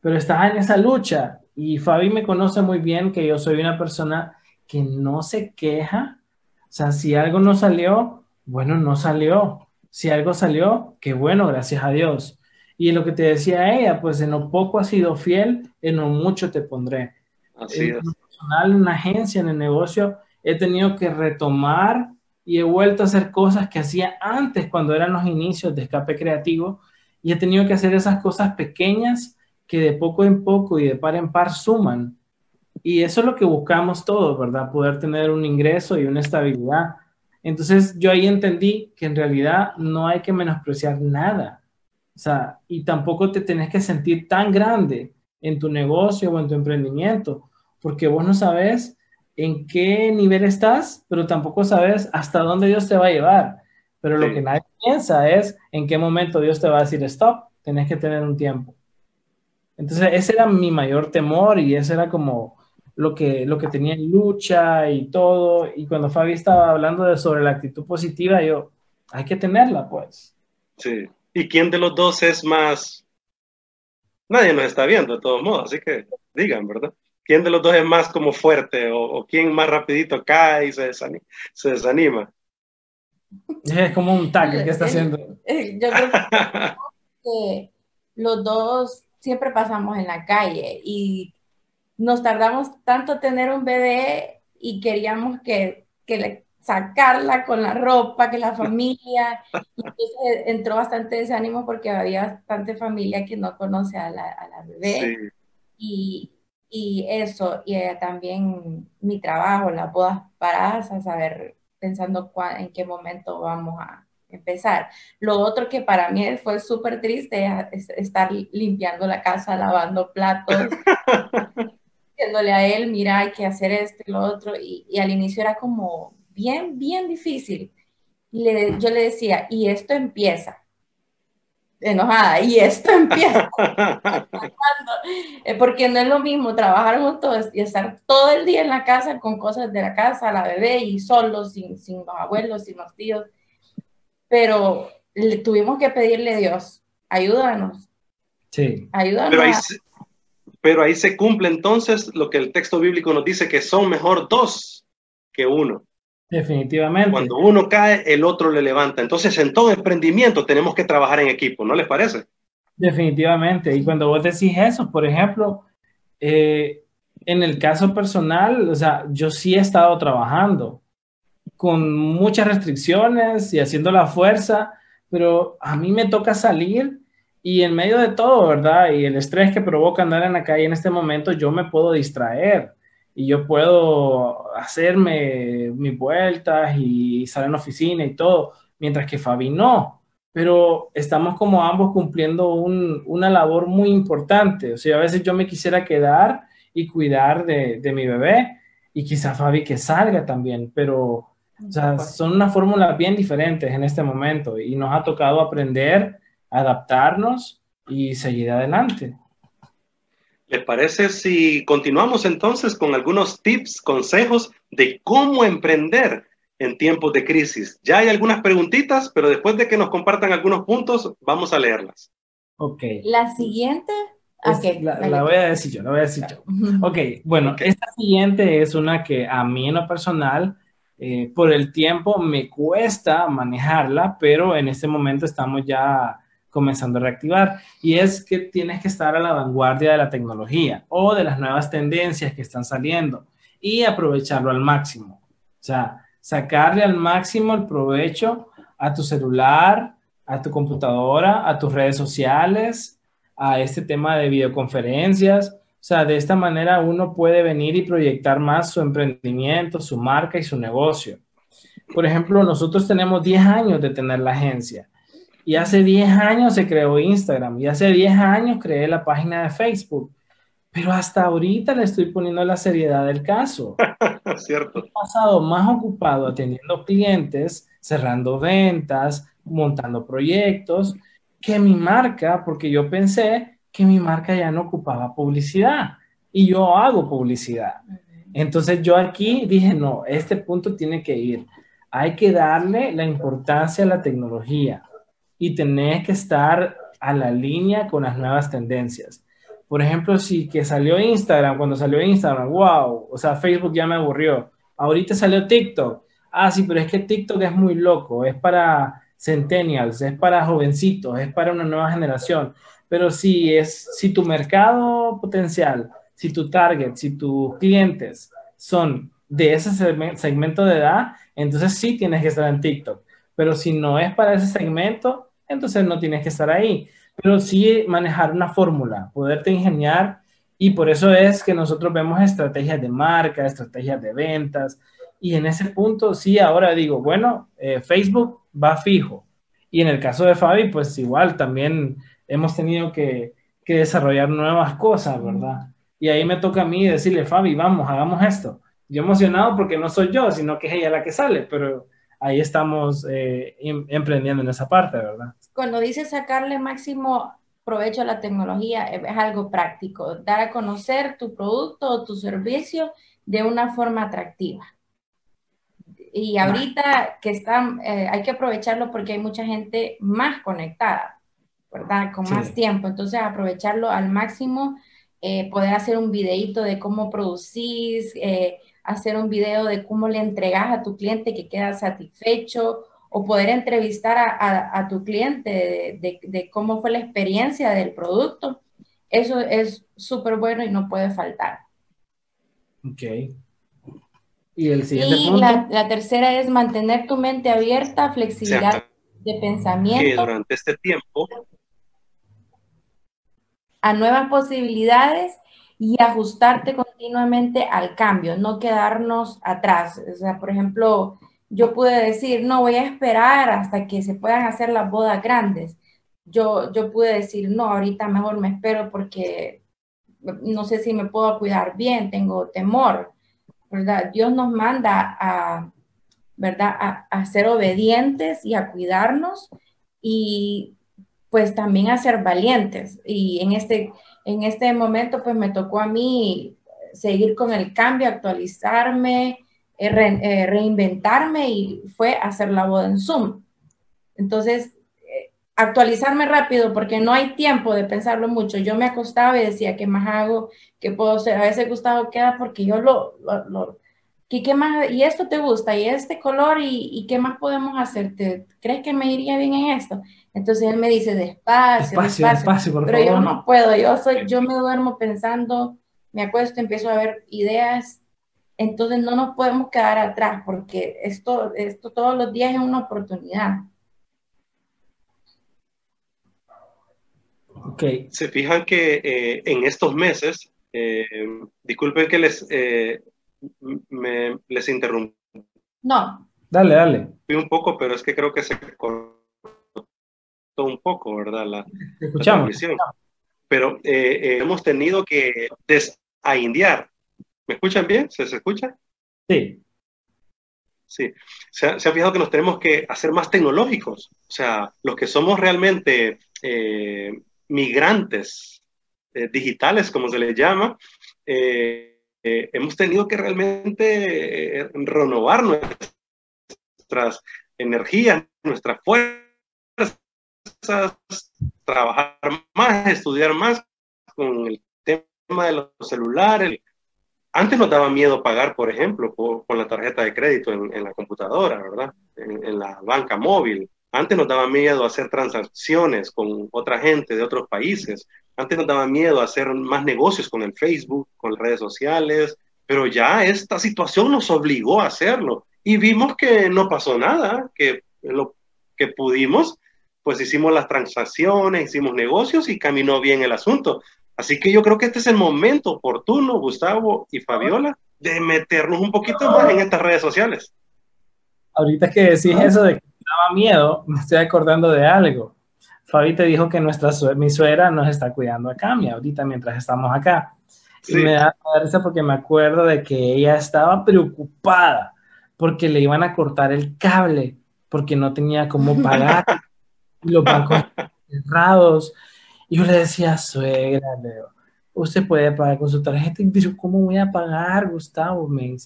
pero estás en esa lucha y Fabi me conoce muy bien que yo soy una persona que no se queja, o sea, si algo no salió, bueno, no salió, si algo salió, qué bueno, gracias a Dios. Y en lo que te decía ella, pues en lo poco has sido fiel, en lo mucho te pondré. Así en es. lo personal, en una agencia, en el negocio, he tenido que retomar y he vuelto a hacer cosas que hacía antes cuando eran los inicios de escape creativo y he tenido que hacer esas cosas pequeñas que de poco en poco y de par en par suman. Y eso es lo que buscamos todos, ¿verdad? Poder tener un ingreso y una estabilidad. Entonces yo ahí entendí que en realidad no hay que menospreciar nada. O sea, y tampoco te tenés que sentir tan grande en tu negocio o en tu emprendimiento, porque vos no sabes en qué nivel estás, pero tampoco sabes hasta dónde Dios te va a llevar. Pero lo que nadie piensa es en qué momento Dios te va a decir stop, tenés que tener un tiempo. Entonces, ese era mi mayor temor y ese era como lo que, lo que tenía en lucha y todo. Y cuando Fabi estaba hablando de, sobre la actitud positiva, yo, hay que tenerla, pues. Sí. ¿Y quién de los dos es más? Nadie nos está viendo de todos modos, así que digan, ¿verdad? ¿Quién de los dos es más como fuerte o, o quién más rapidito cae y se desanima? Se desanima? Es como un tag que está haciendo. Yo creo que los dos siempre pasamos en la calle y nos tardamos tanto tener un bebé y queríamos que, que le, sacarla con la ropa, que la familia, entonces entró bastante desánimo porque había bastante familia que no conoce a la, a la bebé Sí, y, y eso, y eh, también mi trabajo, las bodas paradas, a saber, pensando cuá- en qué momento vamos a empezar. Lo otro que para mí fue súper triste es estar limpiando la casa, lavando platos, diciéndole a él, mira, hay que hacer esto y lo otro, y, y al inicio era como bien, bien difícil. Y le- yo le decía, y esto empieza. Enojada, y esto empieza. Eh, Porque no es lo mismo trabajar juntos y estar todo el día en la casa con cosas de la casa, la bebé y solos, sin, sin los abuelos, sin los tíos. Pero le tuvimos que pedirle a Dios, ayúdanos, Sí, ayúdanos. pero ahí, pero ahí se cumple entonces lo que el texto bíblico nos dice, que son mejor dos que uno. Definitivamente. Cuando uno cae, el otro le levanta. Entonces, en todo emprendimiento tenemos que trabajar en equipo, ¿no les parece? Definitivamente. Y cuando vos decís eso, por ejemplo, eh, en el caso personal, o sea, yo sí he estado trabajando con muchas restricciones y haciendo la fuerza, pero a mí me toca salir y en medio de todo, ¿verdad? Y el estrés que provoca andar en la calle en este momento, yo me puedo distraer y yo puedo hacerme mis vueltas y estar en la oficina y todo, mientras que Fabi no pero estamos como ambos cumpliendo un, una labor muy importante. O sea, a veces yo me quisiera quedar y cuidar de, de mi bebé y quizá Fabi que salga también, pero o sea, son unas fórmulas bien diferentes en este momento y nos ha tocado aprender, adaptarnos y seguir adelante. ¿Les parece si continuamos entonces con algunos tips, consejos de cómo emprender en tiempos de crisis? Ya hay algunas preguntitas, pero después de que nos compartan algunos puntos, vamos a leerlas. Ok. La siguiente. Es- ok, la, la voy a decir yo, la voy a decir yo. Ok, bueno, esta siguiente es una que a mí en lo personal, eh, por el tiempo, me cuesta manejarla, pero en este momento estamos ya comenzando a reactivar. Y es que tienes que estar a la vanguardia de la tecnología o de las nuevas tendencias que están saliendo y aprovecharlo al máximo. O sea, sacarle al máximo el provecho a tu celular, a tu computadora, a tus redes sociales, a este tema de videoconferencias. O sea, de esta manera uno puede venir y proyectar más su emprendimiento, su marca y su negocio. Por ejemplo, nosotros tenemos 10 años de tener la agencia y hace 10 años se creó Instagram y hace 10 años creé la página de Facebook, pero hasta ahorita le estoy poniendo la seriedad del caso ¿Cierto? he pasado más ocupado atendiendo clientes, cerrando ventas, montando proyectos que mi marca, porque yo pensé que mi marca ya no ocupaba publicidad y yo hago publicidad. Entonces yo aquí dije, no, este punto tiene que ir. Hay que darle la importancia a la tecnología y tener que estar a la línea con las nuevas tendencias. Por ejemplo, si que salió Instagram, cuando salió Instagram, wow, o sea, Facebook ya me aburrió. Ahorita salió TikTok. Ah, sí, pero es que TikTok es muy loco, es para centennials, es para jovencitos, es para una nueva generación. Pero si es, si tu mercado potencial, si tu target, si tus clientes son de ese segmento de edad, entonces sí tienes que estar en TikTok. Pero si no es para ese segmento, entonces no tienes que estar ahí. Pero sí manejar una fórmula, poderte ingeniar y por eso es que nosotros vemos estrategias de marca, estrategias de ventas, y en ese punto, sí, ahora digo, bueno, eh, Facebook va fijo. Y en el caso de Fabi, pues igual también hemos tenido que, que, desarrollar nuevas cosas, ¿verdad? Y ahí me toca a mí decirle, Fabi, vamos, hagamos esto. Yo emocionado porque no soy yo, sino que es ella la que sale, pero ahí estamos eh, em, emprendiendo en esa parte, ¿verdad? Cuando dices sacarle máximo provecho a la tecnología, es algo práctico, dar a conocer tu producto o tu servicio de una forma atractiva y ahorita que están, eh, hay que aprovecharlo porque hay mucha gente más conectada, ¿verdad? Con más tiempo. Entonces, aprovecharlo al máximo, eh, poder hacer un videito de cómo producís, eh, hacer un video de cómo le entregas a tu cliente que queda satisfecho, o poder entrevistar a, a, tu cliente de, de, cómo fue la experiencia del producto. Eso es súper bueno y no puede faltar. Ok. Y el siguiente La, tercera es mantener tu mente abierta, flexibilidad de pensamiento. Que durante este tiempo. A nuevas posibilidades y ajustarte continuamente al cambio, no quedarnos atrás. O sea, por ejemplo, yo pude decir, no, voy a esperar hasta que se puedan hacer las bodas grandes. Yo, yo pude decir, no, ahorita mejor me espero porque no sé si me puedo cuidar bien, tengo temor. ¿verdad? Dios nos manda a, ¿verdad? A, ser obedientes y a cuidarnos y pues también a ser valientes. Y en este, en este momento pues me tocó a mí seguir con el cambio, actualizarme, eh, eh, reinventarme y fue hacer la boda en Zoom. Entonces, actualizarme rápido porque no hay tiempo de pensarlo mucho. Yo me acostaba y decía, ¿qué más hago? ¿Qué puedo hacer? A veces Gustavo queda porque yo lo, lo, ¿qué, más? ¿Y esto te gusta? ¿Y este color? ¿Y, qué más podemos hacer? ¿Te, ¿Crees que me iría bien en esto? Entonces él me dice, despacio, despacio, pero yo no puedo, yo, soy, yo me duermo pensando, me acuesto, empiezo a ver ideas, entonces no nos podemos quedar atrás porque esto, esto todos los días es una oportunidad. Se fijan que eh, en estos meses, eh, disculpen que les, eh, les interrumpo. No. Dale, dale. Un poco, pero es que creo que se cortó un poco, ¿verdad? La, escuchamos. pero hemos tenido que desaindiar. ¿Me escuchan bien? ¿Se, se escucha? Sí. Sí, se, ha, fijado que nos tenemos que hacer más tecnológicos. O sea, los que somos realmente migrantes eh, digitales, como se les llama, eh, eh, hemos tenido que realmente renovar nuestras energías, nuestras fuerzas, trabajar más, estudiar más con el tema de los celulares. Antes nos daba miedo pagar, por ejemplo, con la tarjeta de crédito en, la computadora, ¿verdad? en, la banca móvil. Antes nos daba miedo hacer transacciones con otra gente de otros países. Antes nos daba miedo hacer más negocios con el Facebook, con las redes sociales, pero ya esta situación nos obligó a hacerlo y vimos que no pasó nada, que lo que pudimos, pues hicimos las transacciones, hicimos negocios y caminó bien el asunto. Así que yo creo que este es el momento oportuno, Gustavo y Fabiola, de meternos un poquito más en estas redes sociales. Ahorita que decís eso de daba miedo, me estoy acordando de algo. Fabi te dijo que nuestra mi suegra nos está cuidando acá, mi ahorita mientras estamos acá. Y me da, risa porque me acuerdo de que ella estaba preocupada porque le iban a cortar el cable, porque no tenía cómo pagar. los bancos cerrados. Y yo le decía, suegra, Leo, usted puede pagar con su tarjeta. Y yo, ¿cómo voy a pagar, Gustavo? Me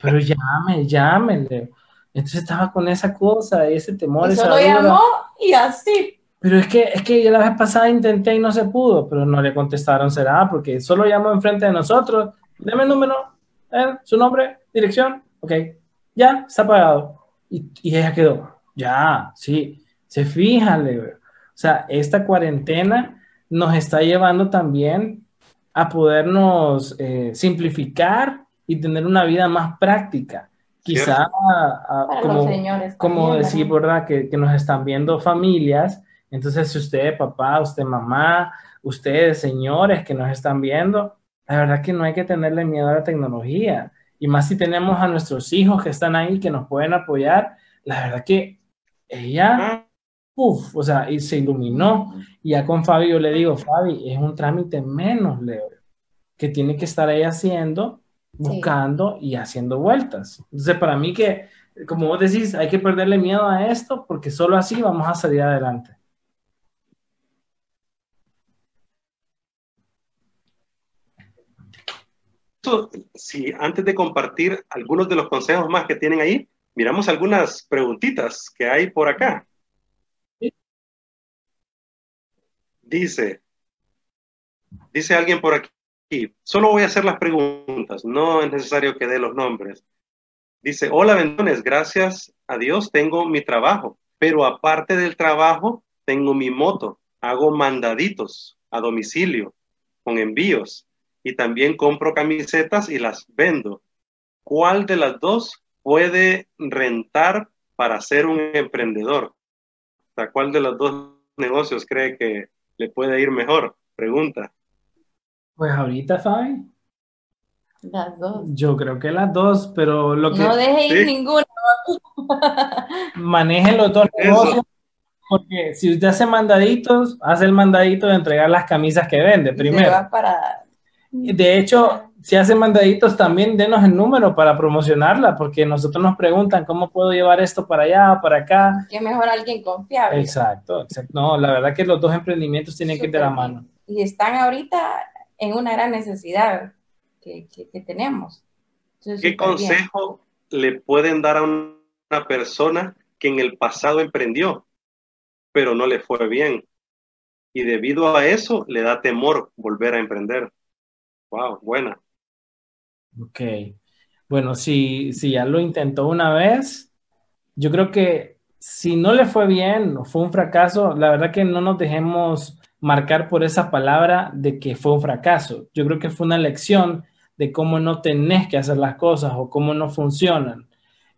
pero llame, llame, Leo. Entonces estaba con esa cosa, ese temor. Y solo llamó y así. Pero es que, es que la vez pasada intenté y no se pudo, pero no le contestaron, será, porque solo llamó enfrente de nosotros. Deme el número, eh, su nombre, dirección, ok, ya, está pagado. Y, y ella quedó, ya, sí, se fijan, o sea, esta cuarentena nos está llevando también a podernos eh, simplificar y tener una vida más práctica. Quizá, como, como decir, ¿verdad? Que, que, nos están viendo familias. Entonces, si usted, papá, usted, mamá, ustedes, señores que nos están viendo, la verdad que no hay que tenerle miedo a la tecnología. Y más si tenemos a nuestros hijos que están ahí, que nos pueden apoyar, la verdad que ella, uff, o sea, y se iluminó. Y ya con Fabi yo le digo, Fabi, es un trámite menos, Leo, que tiene que estar ahí haciendo, buscando y haciendo vueltas. Entonces, para mí que, como vos decís, hay que perderle miedo a esto porque solo así vamos a salir adelante. si antes de compartir algunos de los consejos más que tienen ahí, miramos algunas preguntitas que hay por acá. Dice, dice alguien por aquí, solo voy a hacer las preguntas, no es necesario que dé los nombres. Dice, hola Bendones, gracias a Dios tengo mi trabajo, pero aparte del trabajo tengo mi moto, hago mandaditos a domicilio con envíos y también compro camisetas y las vendo. ¿Cuál de las dos puede rentar para ser un emprendedor? ¿cuál de los dos negocios cree que le puede ir mejor? Pregunta. Pues ahorita, Fabi. Las dos. Yo creo que las dos, pero lo que... No deje ir ninguno. Maneje los dos negocios. Porque si usted hace mandaditos, hace el mandadito de entregar las camisas que vende primero. va para de hecho, si hacen mandaditos también, denos el número para promocionarla, porque nosotros nos preguntan cómo puedo llevar esto para allá, para acá. Que mejor alguien confiable. Exacto, exacto. No, la verdad que los dos emprendimientos tienen que ir de la mano. Y están ahorita en una gran necesidad que, tenemos. ¿Qué consejo le pueden dar a una persona que en el pasado emprendió, pero no le fue bien? Y debido a eso le da temor volver a emprender. Wow, buena. Ok. Bueno, si, si ya lo intentó una vez, yo creo que si no le fue bien o fue un fracaso, la verdad que no nos dejemos marcar por esa palabra de que fue un fracaso. Yo creo que fue una lección de cómo no tenés que hacer las cosas o cómo no funcionan.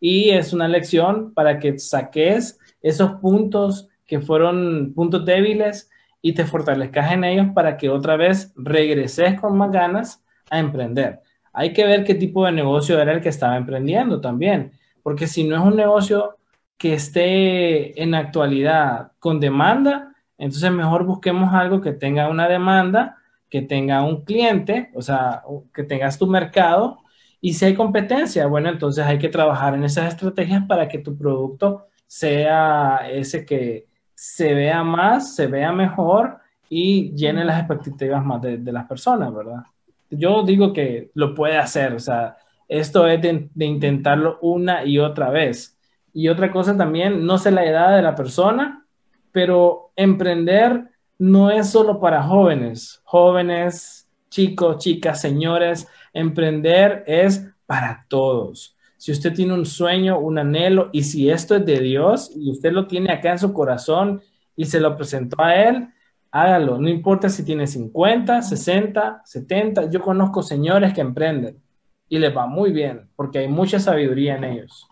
Y es una lección para que saques esos puntos que fueron puntos débiles y te fortalezcas en ellos para que otra vez regreses con más ganas a emprender. Hay que ver qué tipo de negocio era el que estaba emprendiendo también, porque si no es un negocio que esté en actualidad con demanda, entonces mejor busquemos algo que tenga una demanda, que tenga un cliente, o sea, que tengas tu mercado y si hay competencia, bueno, entonces hay que trabajar en esas estrategias para que tu producto sea ese que, se vea más, se vea mejor y llene las expectativas más de, las personas, ¿verdad? Yo digo que lo puede hacer, o sea, esto es de, intentarlo una y otra vez. Y otra cosa también, no sé la edad de la persona, pero emprender no es solo para jóvenes, jóvenes, chicos, chicas, señores, emprender es para todos si usted tiene un sueño, un anhelo, y si esto es de Dios y usted lo tiene acá en su corazón y se lo presentó a Él, hágalo. No importa si tiene 50, 60, 70. Yo conozco señores que emprenden y les va muy bien porque hay mucha sabiduría en ellos.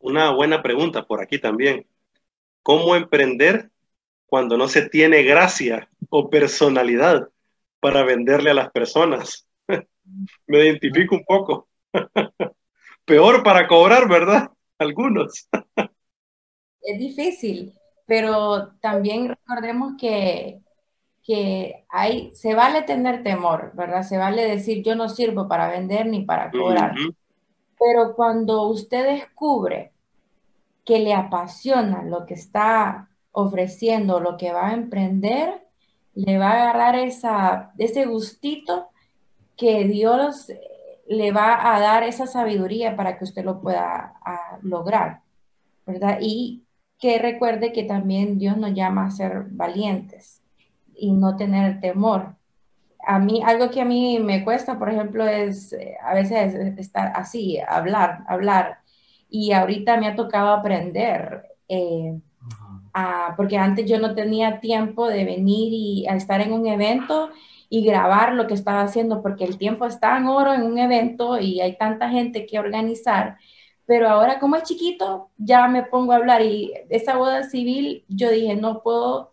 Una buena pregunta por aquí también. ¿Cómo emprender cuando no se tiene gracia o personalidad para venderle a las personas? Me identifico un poco. Peor para cobrar, ¿verdad? Algunos. es difícil, pero también recordemos que, que hay, se vale tener temor, ¿verdad? Se vale decir yo no sirvo para vender ni para cobrar. Pero cuando usted descubre que le apasiona lo que está ofreciendo lo que va a emprender, le va a agarrar esa, ese gustito que Dios le va a dar esa sabiduría para que usted lo pueda lograr, ¿verdad? Y que recuerde que también Dios nos llama a ser valientes y no tener temor. A mí, algo que a mí me cuesta, por ejemplo, es eh, a veces estar así, hablar, hablar. Y ahorita me ha tocado aprender. Eh, porque antes yo no tenía tiempo de venir y a estar en un evento y grabar lo que estaba haciendo, porque el tiempo está en oro en un evento y hay tanta gente que organizar. Pero ahora como es chiquito, ya me pongo a hablar y esa boda civil, yo dije, no puedo,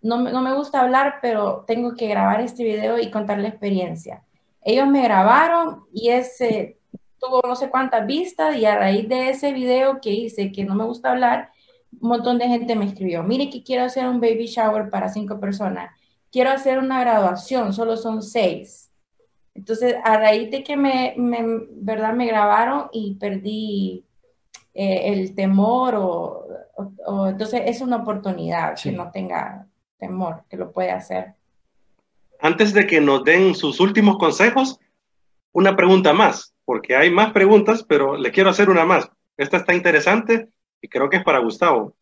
no, no me gusta hablar, pero tengo que grabar este video y contar la experiencia. Ellos me grabaron y ese tuvo no sé cuántas vistas y a raíz de ese video que hice, que no me gusta hablar, un montón de gente me escribió, mire que quiero hacer un baby shower para cinco personas, quiero hacer una graduación, solo son seis. Entonces, a raíz de que me, ¿verdad? me grabaron y perdí eh, el temor o, entonces es una oportunidad que no tenga temor, que lo puede hacer. Antes de que nos den sus últimos consejos, una pregunta más, porque hay más preguntas, pero le quiero hacer una más. Esta está interesante y creo que es para Gustavo.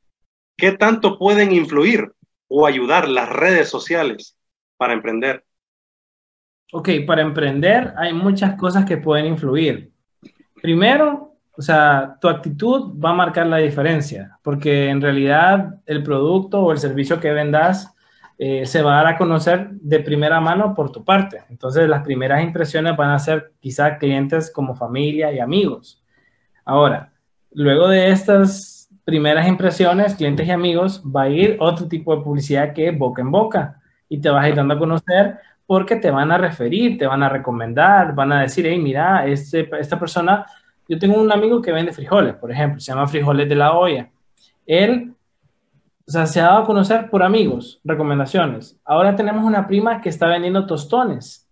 ¿Qué tanto pueden influir o ayudar las redes sociales para emprender? Ok, para emprender hay muchas cosas que pueden influir. Primero, o sea, tu actitud va a marcar la diferencia, porque en realidad el producto o el servicio que vendas eh, se va a dar a conocer de primera mano por tu parte. Entonces, las primeras impresiones van a ser quizá clientes como familia y amigos. Ahora, luego de estas primeras impresiones, clientes y amigos, va a ir otro tipo de publicidad que es boca en boca y te vas a ir dando a conocer porque te van a referir, te van a recomendar, van a decir, hey, mira, este, esta persona, yo tengo un amigo que vende frijoles, por ejemplo, se llama Frijoles de la Olla. Él, o sea, se ha dado a conocer por amigos, recomendaciones. Ahora tenemos una prima que está vendiendo tostones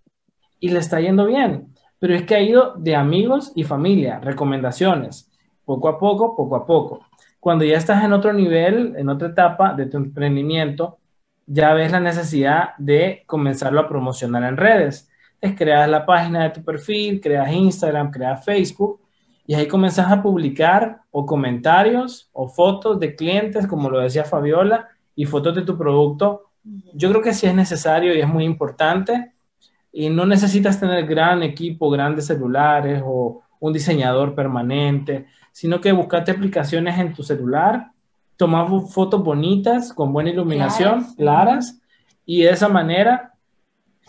y le está yendo bien, pero es que ha ido de amigos y familia, recomendaciones poco a poco, poco a poco. Cuando ya estás en otro nivel, en otra etapa de tu emprendimiento, ya ves la necesidad de comenzarlo a promocionar en redes. Es creas la página de tu perfil, creas Instagram, creas Facebook y ahí comenzas a publicar o comentarios o fotos de clientes, como lo decía Fabiola, y fotos de tu producto. Yo creo que sí es necesario y es muy importante y no necesitas tener gran equipo, grandes celulares o un diseñador permanente sino que buscate aplicaciones en tu celular, tomar fotos bonitas, con buena iluminación, claras, y de esa manera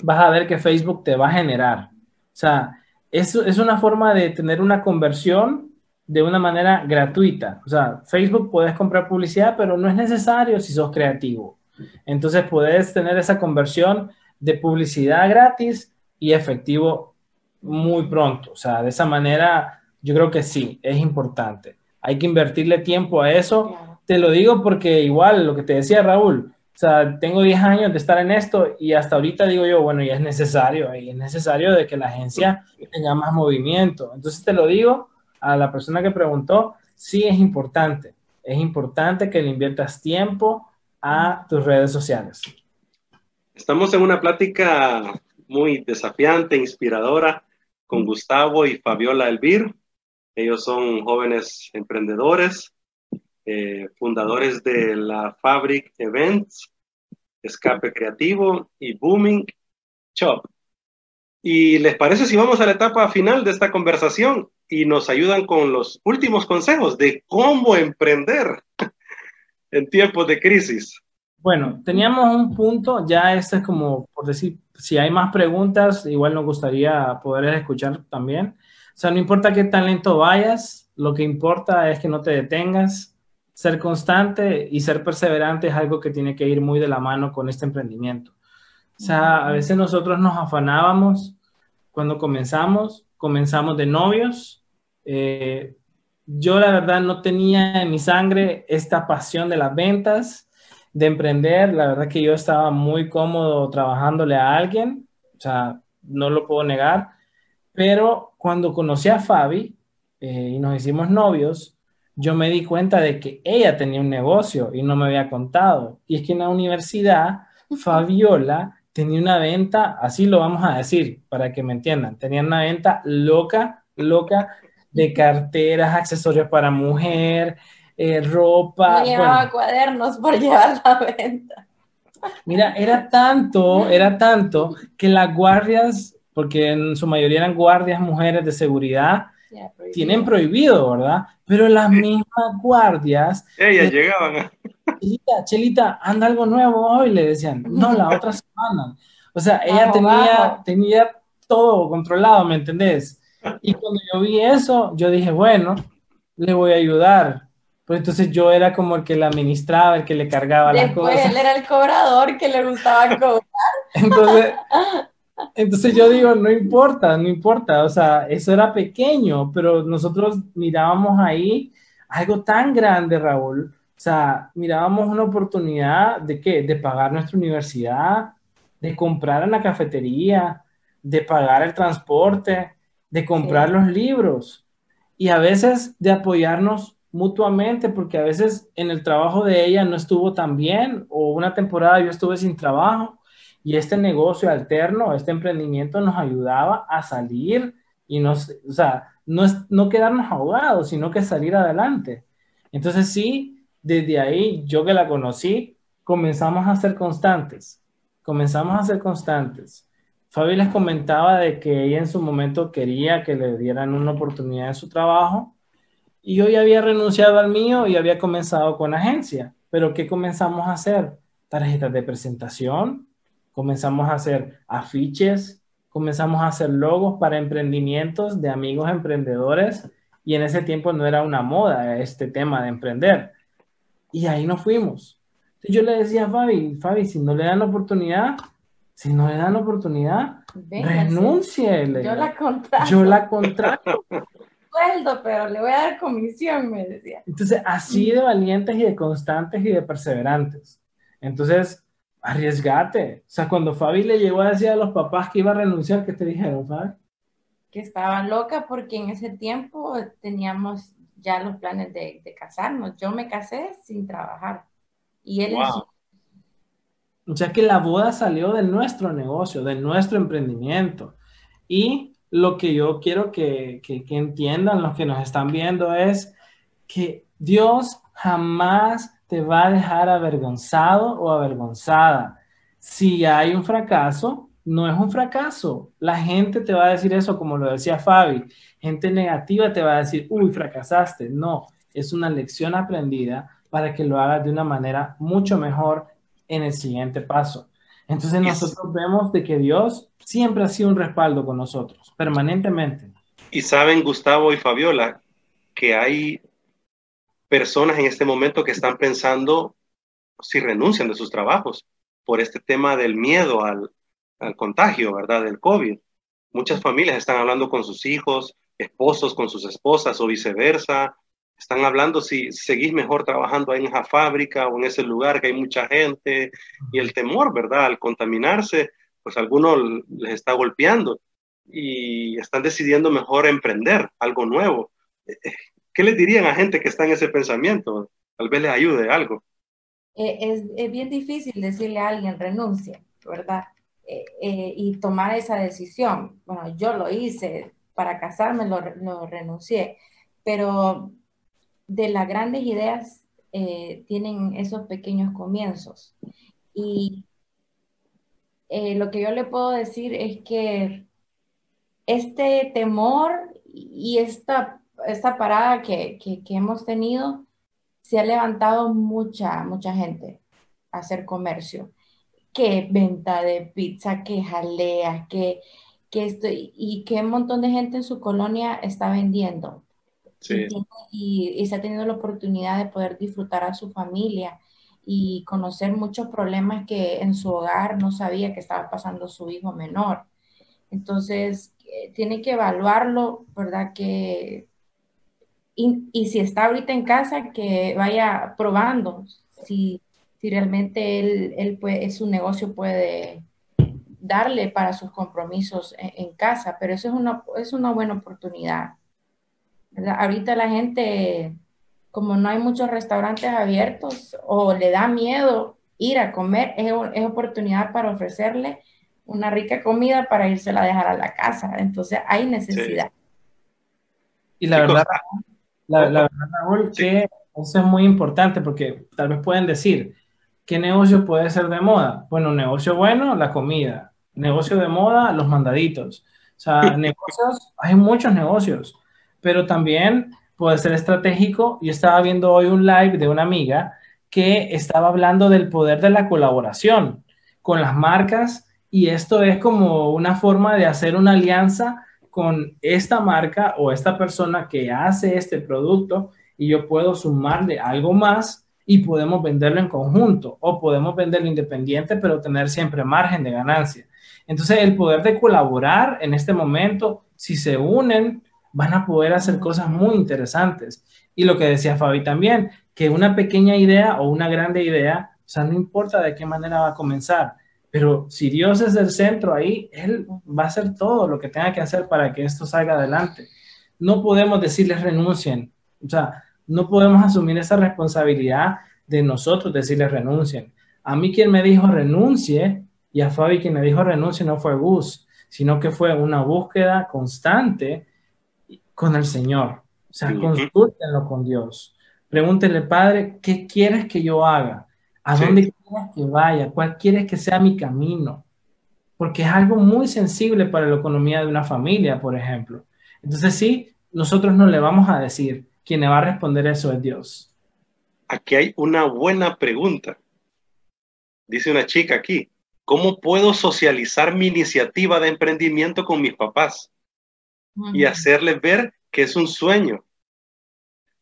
vas a ver que Facebook te va a generar. O sea, es, es una forma de tener una conversión de una manera gratuita. O sea, Facebook puedes comprar publicidad, pero no es necesario si sos creativo. Entonces puedes tener esa conversión de publicidad gratis y efectivo muy pronto. O sea, de esa manera yo creo que sí, es importante. Hay que invertirle tiempo a eso. Te lo digo porque igual lo que te decía Raúl, o sea, tengo 10 años de estar en esto y hasta ahorita digo yo, bueno, ya es necesario, y es necesario de que la agencia tenga más movimiento. Entonces te lo digo a la persona que preguntó, sí es importante, es importante que le inviertas tiempo a tus redes sociales. Estamos en una plática muy desafiante, inspiradora, con Gustavo y Fabiola Elvir. Ellos son jóvenes emprendedores, eh, fundadores de la Fabric Events, Escape Creativo y Booming Shop. ¿Y les parece si vamos a la etapa final de esta conversación y nos ayudan con los últimos consejos de cómo emprender en tiempos de crisis? Bueno, teníamos un punto, ya este es como por decir, si hay más preguntas, igual nos gustaría poder escuchar también. O sea, no importa qué tan lento vayas, lo que importa es que no te detengas, ser constante y ser perseverante es algo que tiene que ir muy de la mano con este emprendimiento. O sea, a veces nosotros nos afanábamos cuando comenzamos, comenzamos de novios. Eh, yo la verdad no tenía en mi sangre esta pasión de las ventas, de emprender. La verdad que yo estaba muy cómodo trabajándole a alguien, o sea, no lo puedo negar pero cuando conocí a Fabi eh, y nos hicimos novios, yo me di cuenta de que ella tenía un negocio y no me había contado. Y es que en la universidad, Fabiola tenía una venta, así lo vamos a decir, para que me entiendan, tenía una venta loca, loca de carteras, accesorios para mujer, eh, ropa. No llevaba cuadernos por llevar la venta. Mira, era tanto, era tanto que las guardias, porque en su mayoría eran guardias mujeres de seguridad, tienen prohibido, ¿verdad? Pero las mismas guardias... Ellas llegaban. Chelita, Chelita, anda algo nuevo hoy, le decían. No, la otra semana. O sea, ella tenía, tenía todo controlado, ¿me entendés? Y cuando yo vi eso, yo dije, bueno, le voy a ayudar. Pues entonces yo era como el que la administraba, el que le cargaba las cosas. él era el cobrador que le gustaba cobrar. entonces, entonces yo digo, no importa, no importa, o sea, eso era pequeño, pero nosotros mirábamos ahí algo tan grande, Raúl. O sea, mirábamos una oportunidad de qué? De pagar nuestra universidad, de comprar en la cafetería, de pagar el transporte, de comprar los libros y a veces de apoyarnos mutuamente, porque a veces en el trabajo de ella no estuvo tan bien o una temporada yo estuve sin trabajo y este negocio alterno, este emprendimiento nos ayudaba a salir y nos, o sea, no, no quedarnos ahogados, sino que salir adelante. Entonces sí, desde ahí, yo que la conocí, comenzamos a ser constantes, comenzamos a ser constantes. Fabi les comentaba de que ella en su momento quería que le dieran una oportunidad en su trabajo y yo ya había renunciado al mío y había comenzado con agencia. Pero ¿qué comenzamos a hacer? Tarjetas de presentación, comenzamos a hacer afiches, comenzamos a hacer logos para emprendimientos de amigos emprendedores y en ese tiempo no era una moda este tema de emprender. Y ahí nos fuimos. yo le decía a Fabi, Fabi, si no le dan la oportunidad, si no le dan la oportunidad, renúnciele. Yo la contrato. Yo la contrato. Sueldo, pero le voy a dar comisión, me decía. Entonces, así de valientes y de constantes y de perseverantes. Entonces, arriesgate. O sea, cuando Fabi le llegó a decir a los papás que iba a renunciar, ¿qué te dijeron, Fabi? Que estaba loca porque en ese tiempo teníamos ya los planes de, casarnos. Yo me casé sin trabajar. Y él o sea que la boda salió de nuestro negocio, de nuestro emprendimiento. Y lo que yo quiero que, que, entiendan los que nos están viendo es que Dios jamás te va a dejar avergonzado o avergonzada. Si hay un fracaso, no es un fracaso. La gente te va a decir eso, como lo decía Fabi. Gente negativa te va a decir, uy, fracasaste. No, es una lección aprendida para que lo hagas de una manera mucho mejor en el siguiente paso. Entonces nosotros vemos de que Dios siempre ha sido un respaldo con nosotros, permanentemente. Y saben, Gustavo y Fabiola, que hay personas en este momento que están pensando si renuncian de sus trabajos por este tema del miedo al, al contagio, ¿verdad? Del COVID. Muchas familias están hablando con sus hijos, esposos con sus esposas o viceversa, están hablando si seguís mejor trabajando en esa fábrica o en ese lugar que hay mucha gente y el temor, ¿verdad? Al contaminarse, pues algunos les está golpeando y están decidiendo mejor emprender algo nuevo. Eh, eh, ¿Qué les dirían a gente que está en ese pensamiento? Tal vez les ayude algo. Eh, es, es bien difícil decirle a alguien renuncia, ¿verdad? y tomar esa decisión. Bueno, yo lo hice, para casarme lo, renuncié, pero de las grandes ideas eh, tienen esos pequeños comienzos. Y eh, lo que yo le puedo decir es que este temor y esta, esta parada que, hemos tenido, se ha levantado mucha, mucha gente a hacer comercio. Que venta de pizza, que jalea, que, que esto, y que un montón de gente en su colonia está vendiendo y, y, se ha tenido la oportunidad de poder disfrutar a su familia y conocer muchos problemas que en su hogar no sabía que estaba pasando su hijo menor. Entonces, eh, tiene que evaluarlo, ¿verdad? Que, y, y, si está ahorita en casa, que vaya probando si, si realmente él, él puede, su negocio puede darle para sus compromisos en, en, casa, pero eso es una, es una buena oportunidad. Ahorita la gente como no hay muchos restaurantes abiertos o le da miedo ir a comer, es, es oportunidad para ofrecerle una rica comida para irse a dejar a la casa. Entonces hay necesidad. Y la verdad, la, verdad, Raúl, que eso es muy importante porque tal vez pueden decir, ¿qué negocio puede ser de moda? Bueno, negocio bueno, la comida. Negocio de moda, los mandaditos. O sea, negocios, hay muchos negocios, pero también puede ser estratégico. Yo estaba viendo hoy un live de una amiga que estaba hablando del poder de la colaboración con las marcas y esto es como una forma de hacer una alianza con esta marca o esta persona que hace este producto y yo puedo sumarle algo más y podemos venderlo en conjunto o podemos venderlo independiente pero tener siempre margen de ganancia. Entonces el poder de colaborar en este momento, si se unen, van a poder hacer cosas muy interesantes. Y lo que decía Fabi también, que una pequeña idea o una grande idea, o sea, no importa de qué manera va a comenzar, pero si Dios es el centro ahí, Él va a hacer todo lo que tenga que hacer para que esto salga adelante. No podemos decirles renuncien, o sea, no podemos asumir esa responsabilidad de nosotros decirles renuncien. A mí quien me dijo renuncie y a Fabi quien me dijo renuncie no fue Gus, sino que fue una búsqueda constante con el Señor. O sea, consúltenlo con Dios. Pregúntele, Padre, ¿qué quieres que yo haga? ¿A dónde quieres que vaya? ¿Cuál quieres que sea mi camino? Porque es algo muy sensible para la economía de una familia, por ejemplo. Entonces, sí, nosotros no le vamos a decir, quien le va a responder eso es Dios. Aquí hay una buena pregunta. Dice una chica aquí, ¿cómo puedo socializar mi iniciativa de emprendimiento con mis papás? Y hacerles ver que es un sueño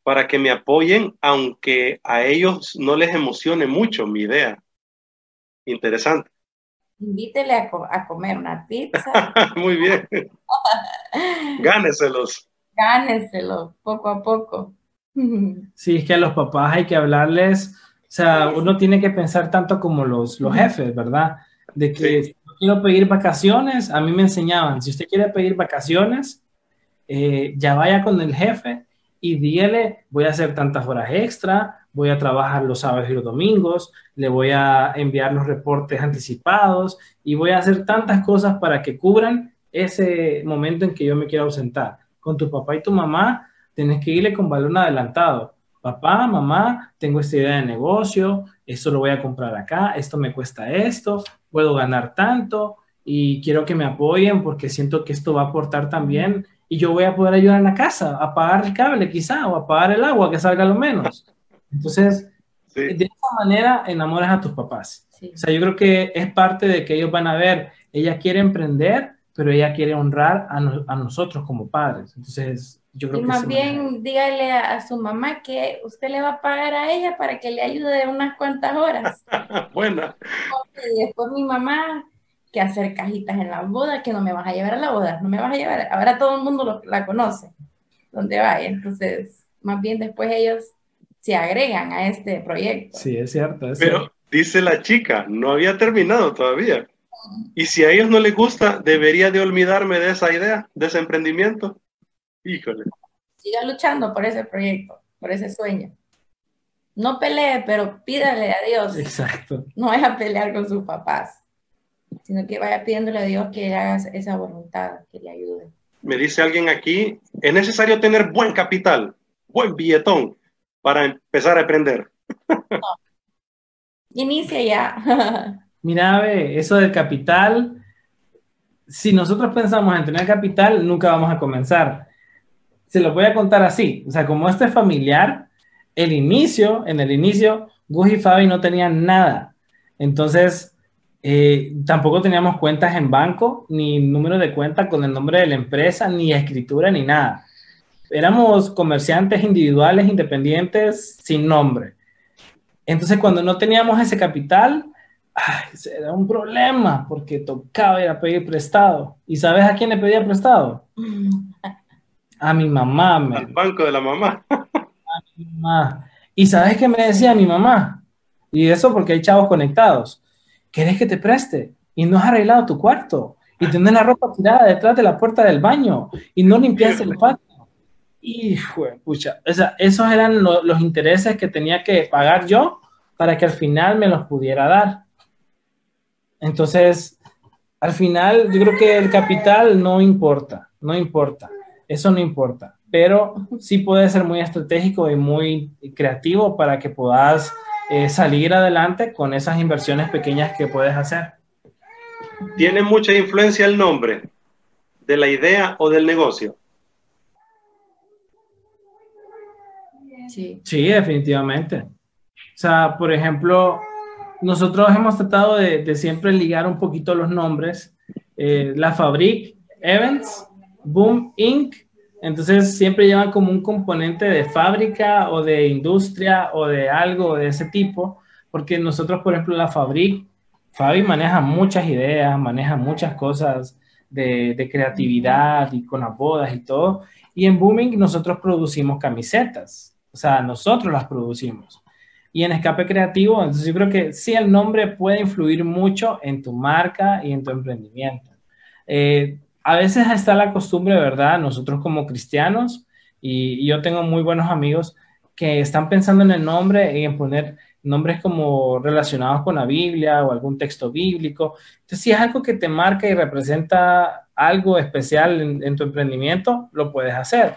para que me apoyen, aunque a ellos no les emocione mucho mi idea. Interesante. Invítele a, comer una pizza. Muy bien. Gáneselos. Gáneselos, poco a poco. Sí, es que a los papás hay que hablarles, o sea, uno tiene que pensar tanto como los, los jefes, ¿verdad? De que si quiero pedir vacaciones, a mí me enseñaban, si usted quiere pedir vacaciones, eh, ya vaya con el jefe y dígale, voy a hacer tantas horas extra, voy a trabajar los sábados y los domingos, le voy a enviar los reportes anticipados y voy a hacer tantas cosas para que cubran ese momento en que yo me quiero ausentar. Con tu papá y tu mamá, tienes que irle con balón adelantado. Papá, mamá, tengo esta idea de negocio, esto lo voy a comprar acá, esto me cuesta esto, puedo ganar tanto y quiero que me apoyen porque siento que esto va a aportar también y yo voy a poder ayudar en la casa a pagar el cable quizá o a pagar el agua que salga lo menos. Entonces, de esa manera enamoras a tus papás. O sea, yo creo que es parte de que ellos van a ver, ella quiere emprender, pero ella quiere honrar a, a nosotros como padres. Entonces, yo creo y más bien dígale a, su mamá que usted le va a pagar a ella para que le ayude unas cuantas horas. Buena. Y después mi mamá que hacer cajitas en la boda, que no me vas a llevar a la boda, no me vas a llevar, ahora todo el mundo la conoce, donde vaya, entonces más bien después ellos se agregan a este proyecto. Sí, es cierto. Pero dice la chica, no había terminado todavía. Y si a ellos no les gusta, debería de olvidarme de esa idea, de ese emprendimiento. Híjole. Siga luchando por ese proyecto, por ese sueño. No pelee, pero pídale a Dios. Exacto. No es a pelear con sus papás sino que vaya pidiéndole a Dios que haga esa voluntad, que le ayude. Me dice alguien aquí, es necesario tener buen capital, buen billetón para empezar a aprender. Inicia ya. Mira, ve, eso del capital, si nosotros pensamos en tener capital, nunca vamos a comenzar. Se lo voy a contar así, o sea, como este es familiar, el inicio, en el inicio, Gus y Fabi no tenían nada. Entonces, eh, tampoco teníamos cuentas en banco, ni número de cuenta con el nombre de la empresa, ni escritura, ni nada. Éramos comerciantes individuales, independientes, sin nombre. Entonces, cuando no teníamos ese capital, era un problema porque tocaba ir a pedir prestado. ¿Y sabes a quién le pedía prestado? A mi mamá. Al banco de la mamá. A mi mamá. ¿Y sabes qué me decía mi mamá? Y eso porque hay chavos conectados ¿querés que te preste? Y no has arreglado tu cuarto. Y tenés la ropa tirada detrás de la puerta del baño. Y no limpiaste el patio. Y, pucha, o sea, esos eran los intereses que tenía que pagar yo para que al final me los pudiera dar. Entonces, al final, yo creo que el capital no importa, no importa, eso no importa, pero sí puede ser muy estratégico y muy creativo para que puedas eh, salir adelante con esas inversiones pequeñas que puedes hacer. ¿Tiene mucha influencia el nombre de la idea o del negocio? Sí. Sí, definitivamente. O sea, por ejemplo, nosotros hemos tratado de, siempre ligar un poquito los nombres. Eh, la Fabric Events, Boom Inc. Entonces siempre llevan como un componente de fábrica o de industria o de algo de ese tipo, porque nosotros, por ejemplo, la Fabric, Fabi maneja muchas ideas, maneja muchas cosas de, creatividad y con las bodas y todo. Y en Booming nosotros producimos camisetas, o sea, nosotros las producimos y en escape creativo. Entonces yo creo que sí, el nombre puede influir mucho en tu marca y en tu emprendimiento. Eh, a veces está la costumbre, ¿verdad? Nosotros como cristianos, y, yo tengo muy buenos amigos que están pensando en el nombre y en poner nombres como relacionados con la Biblia o algún texto bíblico. Entonces, si es algo que te marca y representa algo especial en, en tu emprendimiento, lo puedes hacer.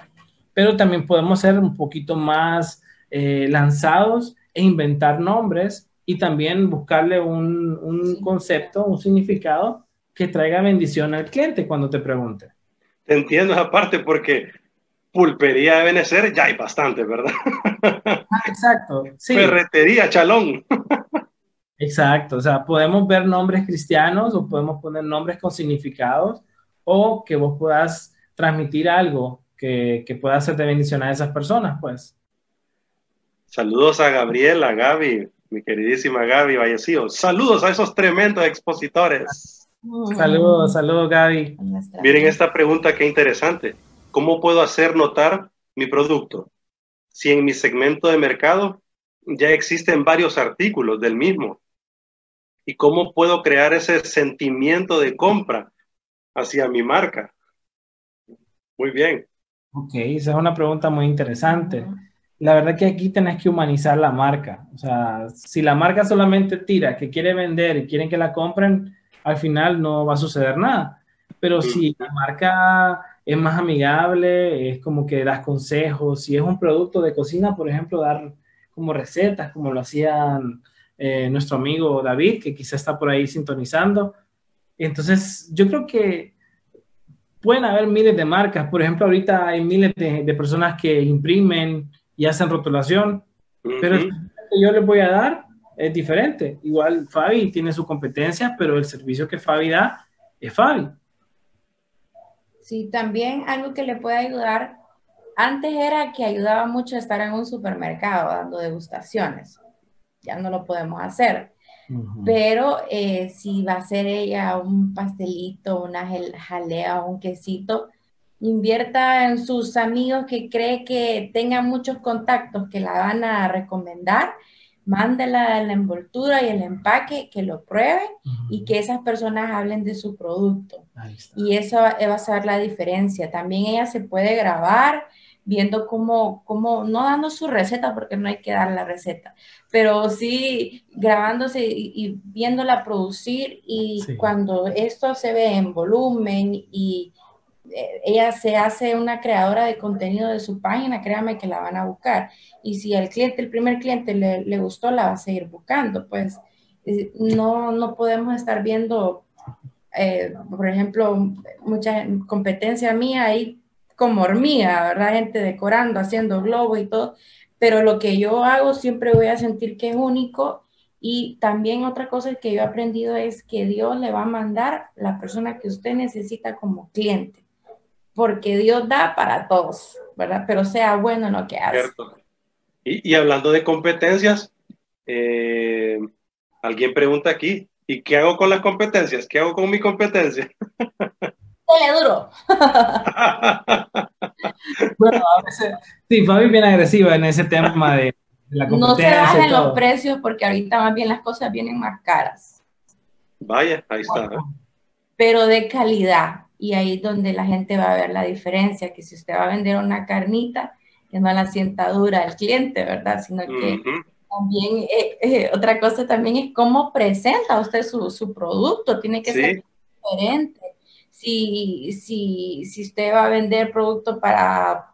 Pero también podemos ser un poquito más eh, lanzados e inventar nombres y también buscarle un, concepto, un significado que traiga bendición al cliente cuando te pregunte. Te entiendo aparte porque pulpería de Benecer ya hay bastante, ¿verdad? Ah, exacto. Ferretería, chalón. Exacto, o sea, podemos ver nombres cristianos o podemos poner nombres con significados o que vos puedas transmitir algo que, que pueda hacer de bendición a esas personas, pues. Saludos a Gabriela, Gaby, mi queridísima Gaby Vallecillo. Saludos a esos tremendos expositores. Saludos, saludos Gaby. Miren esta pregunta qué interesante. ¿Cómo puedo hacer notar mi producto? Si en mi segmento de mercado ya existen varios artículos del mismo. ¿Y cómo puedo crear ese sentimiento de compra hacia mi marca? Muy bien. Ok, esa es una pregunta muy interesante la verdad que aquí tenés que humanizar la marca. O sea, si la marca solamente tira que quiere vender y quieren que la compren, al final no va a suceder nada. Pero si la marca es más amigable, es como que das consejos, si es un producto de cocina, por ejemplo, dar como recetas, como lo hacían eh, nuestro amigo David, que quizá está por ahí sintonizando. Entonces, yo creo que pueden haber miles de marcas. Por ejemplo, ahorita hay miles de, de personas que imprimen y hacen rotulación, pero el que yo les voy a dar es diferente. Igual Fabi tiene su competencia, pero el servicio que Fabi da es Fabi. Sí, también algo que le puede ayudar, antes era que ayudaba mucho estar en un supermercado dando degustaciones, ya no lo podemos hacer. Pero eh, si va a ser ella un pastelito, una jalea, un quesito, invierta en sus amigos que cree que tengan muchos contactos que la van a recomendar, mándela la envoltura y el empaque, que lo prueben y que esas personas hablen de su producto. Y eso va a ser la diferencia. También ella se puede grabar viendo cómo, cómo, no dando su receta, porque no hay que dar la receta, pero sí grabándose y, viéndola producir y cuando esto se ve en volumen y ella se hace una creadora de contenido de su página, créame que la van a buscar. Y si el cliente, el primer cliente le, gustó, la va a seguir buscando. Pues eh, no, no podemos estar viendo, eh, por ejemplo, mucha competencia mía ahí como hormiga, ¿verdad? Gente decorando, haciendo globos y todo. Pero lo que yo hago siempre voy a sentir que es único. Y también otra cosa que yo he aprendido es que Dios le va a mandar la persona que usted necesita como cliente porque Dios da para todos, ¿verdad? Pero sea bueno en lo que hace. Cierto. Y, hablando de competencias, eh, alguien pregunta aquí, ¿y qué hago con las competencias? ¿Qué hago con mi competencia? Dale duro. bueno, a veces, sí, Fabi bien agresiva en ese tema de la competencia. No se bajen los precios porque ahorita más bien las cosas vienen más caras. Vaya, ahí está. Pero de calidad y ahí es donde la gente va a ver la diferencia, que si usted va a vender una carnita, que no la sienta dura el cliente, ¿verdad? Sino que también, eh, eh, otra cosa también es cómo presenta usted su, su producto, tiene que ser diferente. Si, si, si usted va a vender producto para,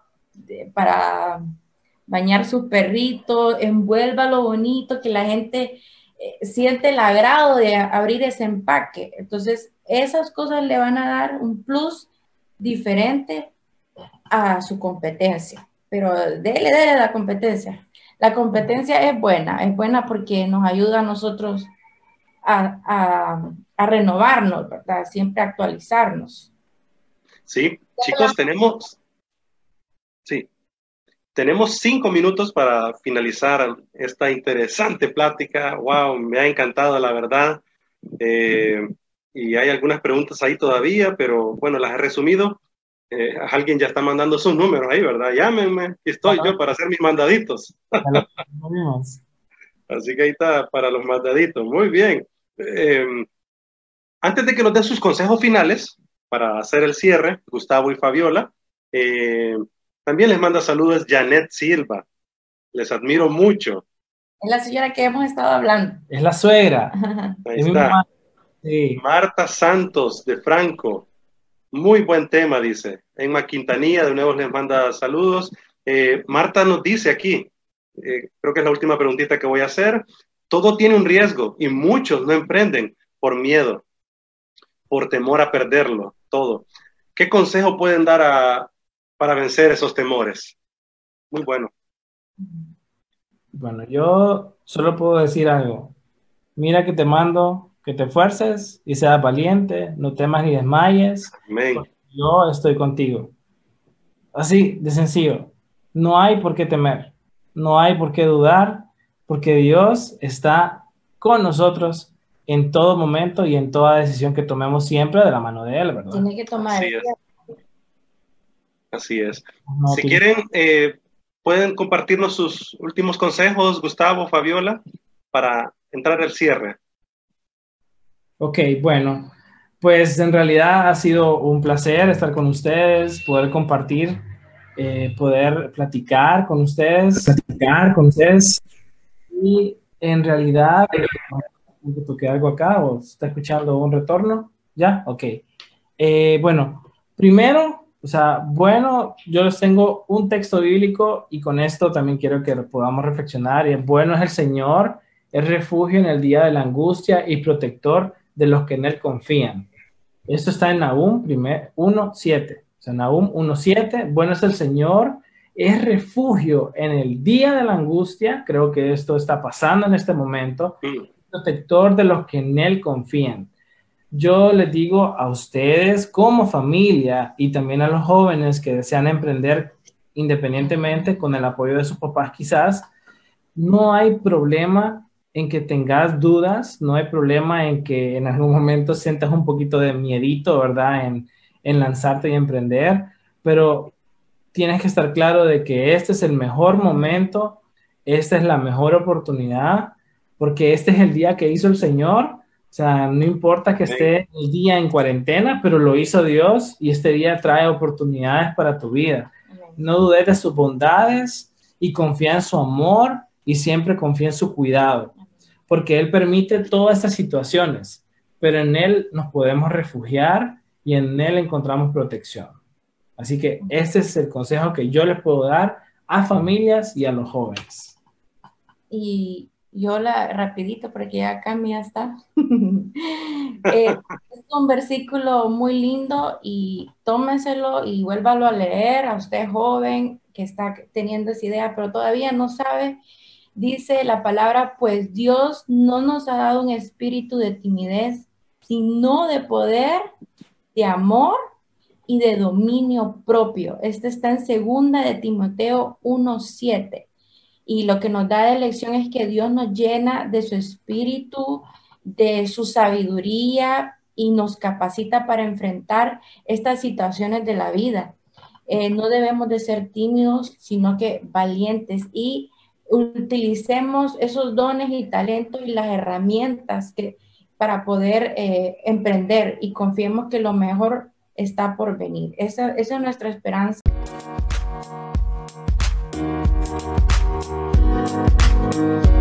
para bañar su perrito, envuélvalo bonito, que la gente siente el agrado de abrir ese empaque. Entonces, esas cosas le van a dar un plus diferente a su competencia. Pero dele, dele la competencia. La competencia es buena, es buena porque nos ayuda a nosotros a, a renovarnos, ¿verdad? Siempre actualizarnos. Sí, chicos, tenemos, sí, tenemos cinco minutos para finalizar esta interesante plática. Wow, me ha encantado, la verdad. Eh, y hay algunas preguntas ahí todavía, pero bueno, las he resumido. Eh, alguien ya está mandando sus números ahí, ¿verdad? Llámenme, estoy yo para hacer mis mandaditos. Así que ahí está para los mandaditos. Muy bien. Em, antes de que nos den sus consejos finales para hacer el cierre, Gustavo y Fabiola, eh, también les manda saludos Janet Silva. Les admiro mucho. Es la señora que hemos estado hablando. Es la suegra. Ahí está. Marta Santos de Franco. Muy buen tema, dice. Emma Quintanilla de nuevo les manda saludos. Eh, Marta nos dice aquí, eh, creo que es la última preguntita que voy a hacer. Todo tiene un riesgo y muchos no emprenden por miedo, por temor a perderlo, todo. ¿Qué consejo pueden dar a, para vencer esos temores. Muy bueno. Bueno, yo solo puedo decir algo. Mira que te mando que te esfuerces y seas valiente, no temas ni desmayes. Amén. Yo estoy contigo. Así de sencillo. No hay por qué temer, no hay por qué dudar, porque Dios está con nosotros en todo momento y en toda decisión que tomemos siempre de la mano de Él, ¿verdad? Tiene que tomar Así es. si quieren, eh, pueden compartirnos sus últimos consejos, Gustavo, Fabiola, para entrar al cierre. Ok, bueno, pues en realidad ha sido un placer estar con ustedes, poder compartir, eh, poder platicar con ustedes, platicar con ustedes. Y en realidad, toqué algo acá o está escuchando un retorno? ¿Ya? Ok. Eh, bueno, primero o sea, bueno, yo les tengo un texto bíblico y con esto también quiero que podamos reflexionar. Y bueno es el Señor, es refugio en el día de la angustia y protector de los que en Él confían. Esto está en Nahum 1.7. O sea, Nahum 1.7, bueno es el Señor, es refugio en el día de la angustia. Creo que esto está pasando en este momento. Protector de los que en Él confían yo les digo a ustedes como familia y también a los jóvenes que desean emprender independientemente con el apoyo de sus papás quizás, no hay problema en que tengas dudas, no hay problema en que en algún momento sientas un poquito de miedito, ¿verdad? En, en lanzarte y emprender, pero tienes que estar claro de que este es el mejor momento, esta es la mejor oportunidad, porque este es el día que hizo el Señor sea, no importa que esté el día en cuarentena, pero lo hizo Dios y este día trae oportunidades para tu vida. No dudes de sus bondades y confía en su amor y siempre confía en su cuidado, porque Él permite todas estas situaciones, pero en Él nos podemos refugiar y en Él encontramos protección. Así que este es el consejo que yo les puedo dar a familias y a los jóvenes. Y yo la rapidito porque ya acá ya está. Eh, es un versículo muy lindo y tómeselo y vuélvalo a leer a usted joven que está teniendo esa idea, pero todavía no sabe. Dice la palabra, pues Dios no nos ha dado un espíritu de timidez, sino de poder, de amor y de dominio propio. Este está en segunda de Timoteo 1.7 y lo que nos da de lección es que Dios nos llena de su espíritu, de su sabiduría y nos capacita para enfrentar estas situaciones de la vida. Eh, no debemos de ser tímidos, sino que valientes y utilicemos esos dones y talentos y las herramientas que, para poder eh, emprender y confiemos que lo mejor está por venir. Esa, esa es nuestra esperanza. Thank you.